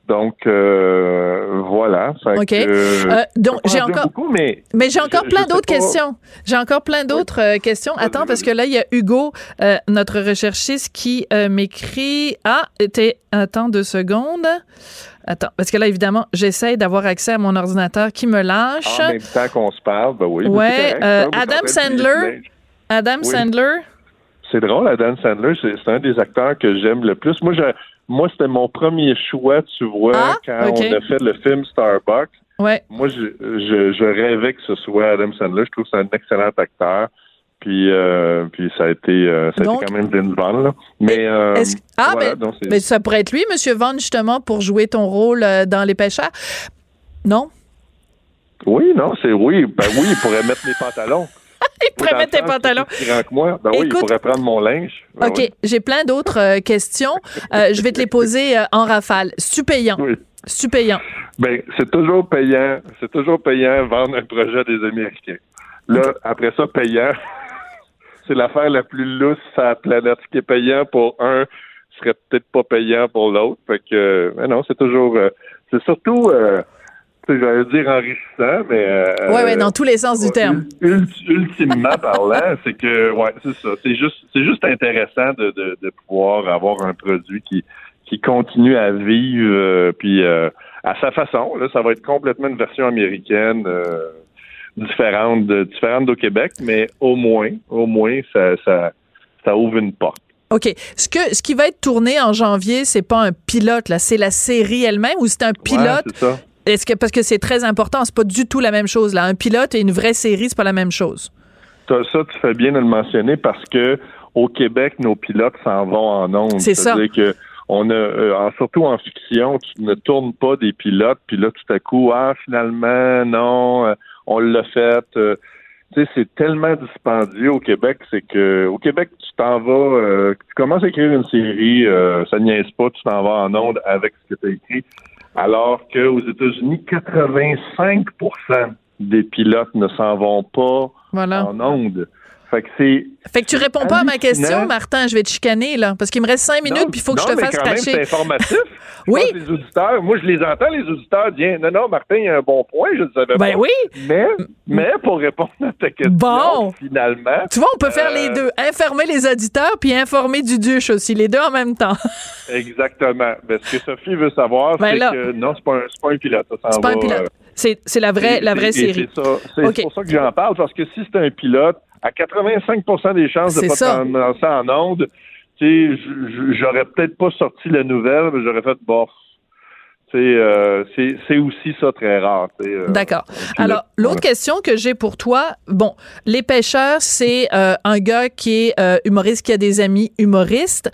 F: Donc euh, voilà.
A: OK. Euh, donc j'ai encore mais, mais j'ai encore plein d'autres questions. J'ai encore plein d'autres questions. Attends parce que là il y a Hugo notre recherchiste qui m'écrit ah était attends deux secondes. Attends, parce que là, évidemment, j'essaie d'avoir accès à mon ordinateur qui me lâche.
F: En même temps qu'on se parle, ben oui.
A: Ouais, Adam Sandler. Adam Sandler?
F: C'est drôle, Adam Sandler, c'est un des acteurs que j'aime le plus. Moi, je, moi, c'était mon premier choix, tu vois, ah, quand on a fait le film Starbucks.
A: Ouais.
F: Moi, je, je, rêvais que ce soit Adam Sandler. Je trouve que c'est un excellent acteur. Puis, euh, puis ça a été, euh, ça a été quand même Vince Vaughn. Là. Mais, euh,
A: ah, ben, mais ça pourrait être lui, Monsieur Vaughn, justement, pour jouer ton rôle dans Les Pêcheurs? Non?
F: Oui, non, c'est oui. Ben oui, il pourrait mettre mes pantalons.
A: il pourrait mettre tes pantalons.
F: moi. Ben oui, il pourrait prendre mon linge.
A: Ben OK, j'ai plein d'autres euh, questions. Euh, je vais te les poser euh, en rafale. C'est payant. Oui. C'est payant.
F: Ben, c'est toujours payant. C'est toujours payant vendre un projet des Américains. Là, après ça, payant, c'est l'affaire la plus lousse sur la planète. Ce qui est payant pour un serait peut-être pas payant pour l'autre. Fait que, non, c'est toujours, c'est surtout, j'allais dire enrichissant, mais... Euh,
A: oui, oui, dans tous les sens du terme.
F: ultimement parlant, c'est que, ouais, c'est ça. C'est juste, c'est juste intéressant de, de, de, pouvoir avoir un produit qui, qui continue à vivre, euh, puis euh, à sa façon. Là, ça va être complètement une version américaine différente, de, différente d'au Québec, mais au moins, au moins, ça, ça, ça ouvre une porte.
A: OK. Ce que ce qui va être tourné en janvier, c'est pas un pilote là, c'est la série elle-même ou c'est un pilote Est-ce que parce que c'est très important, c'est pas du tout la même chose là. Un pilote et une vraie série, c'est pas la même chose.
F: Ça, tu fais bien de le mentionner parce que au Québec, nos pilotes s'en vont en ondes.
A: C'est ça.
F: que on a, euh, surtout en fiction, tu ne tournes pas des pilotes, puis là tout à coup, ah finalement non, euh, on l'a fait. Euh, tu sais, c'est tellement dispendieux au Québec, c'est que au Québec, tu t'en vas, tu commences à écrire une série, euh, ça niaise pas, tu t'en vas en onde avec ce que tu as écrit. Alors qu'aux États-Unis, 85% des pilotes ne s'en vont pas en onde. Fait que c'est.
A: Fait que tu réponds pas à ma question, Martin. Je vais te chicaner, là. Parce qu'il me reste cinq minutes, puis il faut que je te fasse
F: quand
A: C'est
F: informatif.
A: oui.
F: les auditeurs, moi, je les entends, les auditeurs disent Non, non, Martin, il y a un bon point, je ne savais
A: ben
F: pas.
A: oui.
F: Mais, mais pour répondre à ta question, bon. finalement.
A: Tu vois, on peut faire les euh, deux. Informer les auditeurs, puis informer du duche aussi, les deux en même temps.
F: Exactement. Mais ce que Sophie veut savoir, ben c'est que non, c'est pas, un, pas un pilote.
A: C'est pas un pilote. Euh, c'est la vraie, la vraie série.
F: C'est pour ça que j'en parle, parce que si c'est un pilote, à 85 des chances de pas lancer en onde, j'aurais peut-être pas sorti la nouvelle, mais j'aurais fait bof. Euh, c'est aussi ça très rare. Euh,
A: D'accord. Alors, l'autre question que j'ai pour toi, bon, Les Pêcheurs, c'est euh, un gars qui est humoriste, qui a des amis humoristes,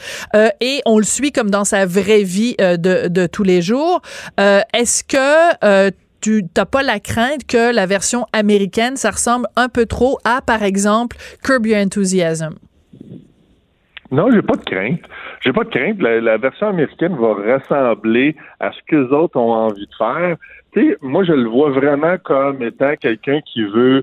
A: et on le suit comme dans sa vraie vie de, de tous les jours. Est-ce que tu n'as pas la crainte que la version américaine, ça ressemble un peu trop à, par exemple, Curb Your Enthusiasm?
F: Non, j'ai pas de crainte. J'ai pas de crainte. La, version américaine va ressembler à ce que les autres ont envie de faire. Moi, je le vois vraiment comme étant quelqu'un qui veut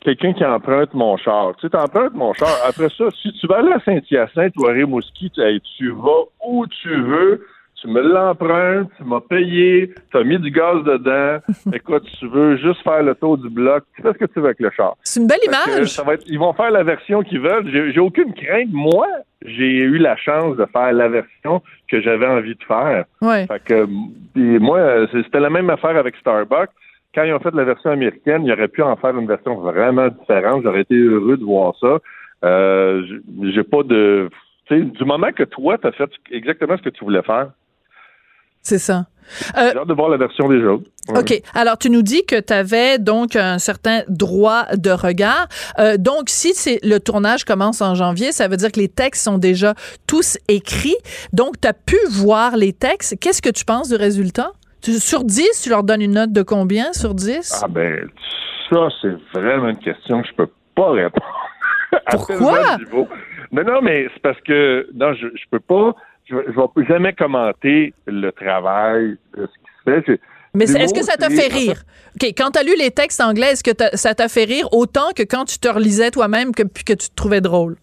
F: quelqu'un qui emprunte mon char. Tu sais, mon char. Après ça, si tu vas aller à Saint-Hyacinthe ou à Rimouski, tu vas où tu veux tu me l'empruntes, tu m'as payé, tu as mis du gaz dedans. Écoute, tu veux juste faire le tour du bloc, tu fais ce que tu veux avec le char.
A: C'est une belle image.
F: Ça va être, ils vont faire la version qu'ils veulent. J'ai aucune crainte. Moi, j'ai eu la chance de faire la version que j'avais envie de faire.
A: Ouais.
F: Fait que, moi, c'était la même affaire avec Starbucks. Quand ils ont fait la version américaine, ils auraient pu en faire une version vraiment différente. J'aurais été heureux de voir ça. Euh, j'ai pas de du moment que toi, tu as fait exactement ce que tu voulais faire,
A: c'est ça.
F: Euh, J'ai hâte de voir la version des autres.
A: OK. Alors, tu nous dis que tu avais donc un certain droit de regard. Euh, donc, si le tournage commence en janvier, ça veut dire que les textes sont déjà tous écrits. Donc, tu as pu voir les textes. Qu'est-ce que tu penses du résultat? sur 10, tu leur donnes une note de combien sur 10?
F: Ah ben, ça, c'est vraiment une question que je peux pas répondre.
A: Pourquoi?
F: Non, non, mais c'est parce que, non, je, je peux pas je ne vais jamais commenter le travail ce qui se fait.
A: Mais est-ce que ça t'a fait rire? OK, quand tu as lu les textes anglais, est-ce que ça t'a fait rire autant que quand tu te relisais toi-même que, que tu te trouvais drôle?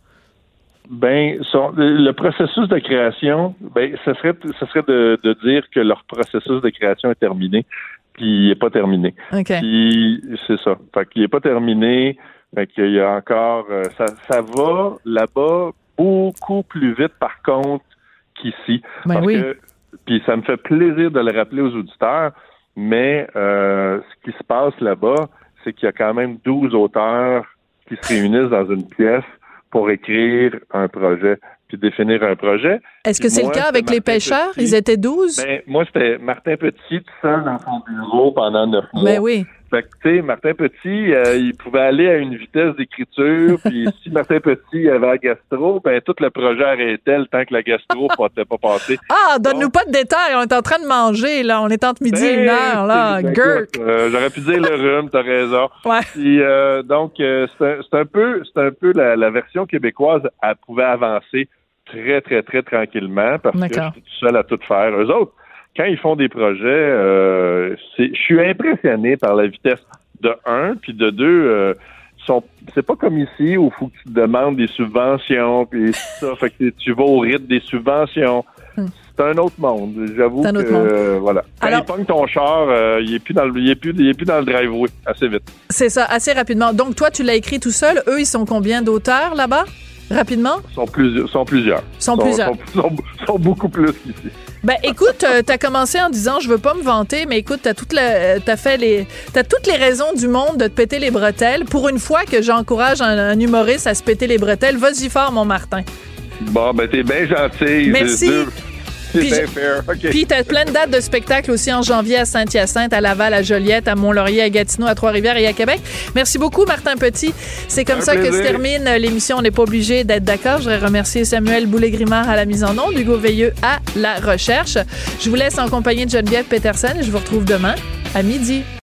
F: Ben, le processus de création, ben, ce serait, ce serait de, dire que leur processus de création est terminé, puis il n'est pas terminé. C'est ça. Fait qu'il n'est pas terminé, fait qu'il y a encore, euh, ça, ça va là-bas beaucoup plus vite. Par contre, qu'ici.
A: Ben oui.
F: puis ça me fait plaisir de le rappeler aux auditeurs, mais euh, ce qui se passe là-bas, c'est qu'il y a quand même 12 auteurs qui se réunissent dans une pièce pour écrire un projet puis définir un projet.
A: Est-ce que c'est le cas avec les pêcheurs? Ils étaient 12?
F: Ben, moi, c'était Martin Petit tout seul dans son bureau pendant neuf mois.
A: Ben oui.
F: Fait que, tu sais, Martin Petit, euh, il pouvait aller à une vitesse d'écriture, puis si Martin Petit avait la gastro, ben tout le projet arrêtait le temps que la gastro n'était pas passée.
A: Ah, donne-nous pas de détails, on est en train de manger, là, on est entre midi et une ben, heure, là, Gurk.
F: Euh, J'aurais pu dire le rhume, t'as raison.
A: Ouais.
F: Puis, euh, donc, euh, c'est un, peu, c'est un peu la, la, version québécoise, elle pouvait avancer très, très, très tranquillement, parce que j'étais tout seul à tout faire. Eux autres, quand ils font des projets, euh, je suis impressionné par la vitesse de un, puis de deux. Euh, c'est pas comme ici où il faut que tu demandes des subventions, puis ça, fait que tu vas au rythme des subventions. c'est un autre monde. J'avoue
A: C'est un
F: que
A: autre monde.
F: euh, voilà. Quand
A: Alors-
F: il pogne ton char, euh, il est plus dans le il est plus il est plus dans le driveway assez vite.
A: C'est ça, assez rapidement. Donc, toi, tu l'as écrit tout seul. Eux, ils sont combien d'auteurs là-bas? Rapidement?
F: Ils sont plusieurs sont plusieurs.
A: Sont plusieurs.
F: Sont, sont- sont beaucoup plus qu'ici.
A: Ben écoute, euh, t'as commencé en disant je veux pas me vanter, mais écoute, t'as toute la, t'as fait les, t'as toutes les raisons du monde de te péter les bretelles. Pour une fois que j'encourage un, un humoriste à se péter les bretelles, vas-y fort, mon Martin.
F: Bon, ben t'es bien gentil.
A: Merci.
F: C'est
A: Puis
F: bien fair. OK.
A: Puis t'as plein de dates de spectacles aussi en janvier à Saint-Hyacinthe, à Laval, à Joliette, à Mont-Laurier, à Gatineau, à Trois-Rivières et à Québec. Merci beaucoup, Martin Petit. C'est comme
F: Un
A: ça que se termine l'émission. On n'est pas obligé d'être d'accord. Je voudrais remercier Samuel Boulay-Grimard à la mise en onde, Hugo Veilleux à la recherche. Je vous laisse en compagnie de Geneviève Peterson et je vous retrouve demain à midi.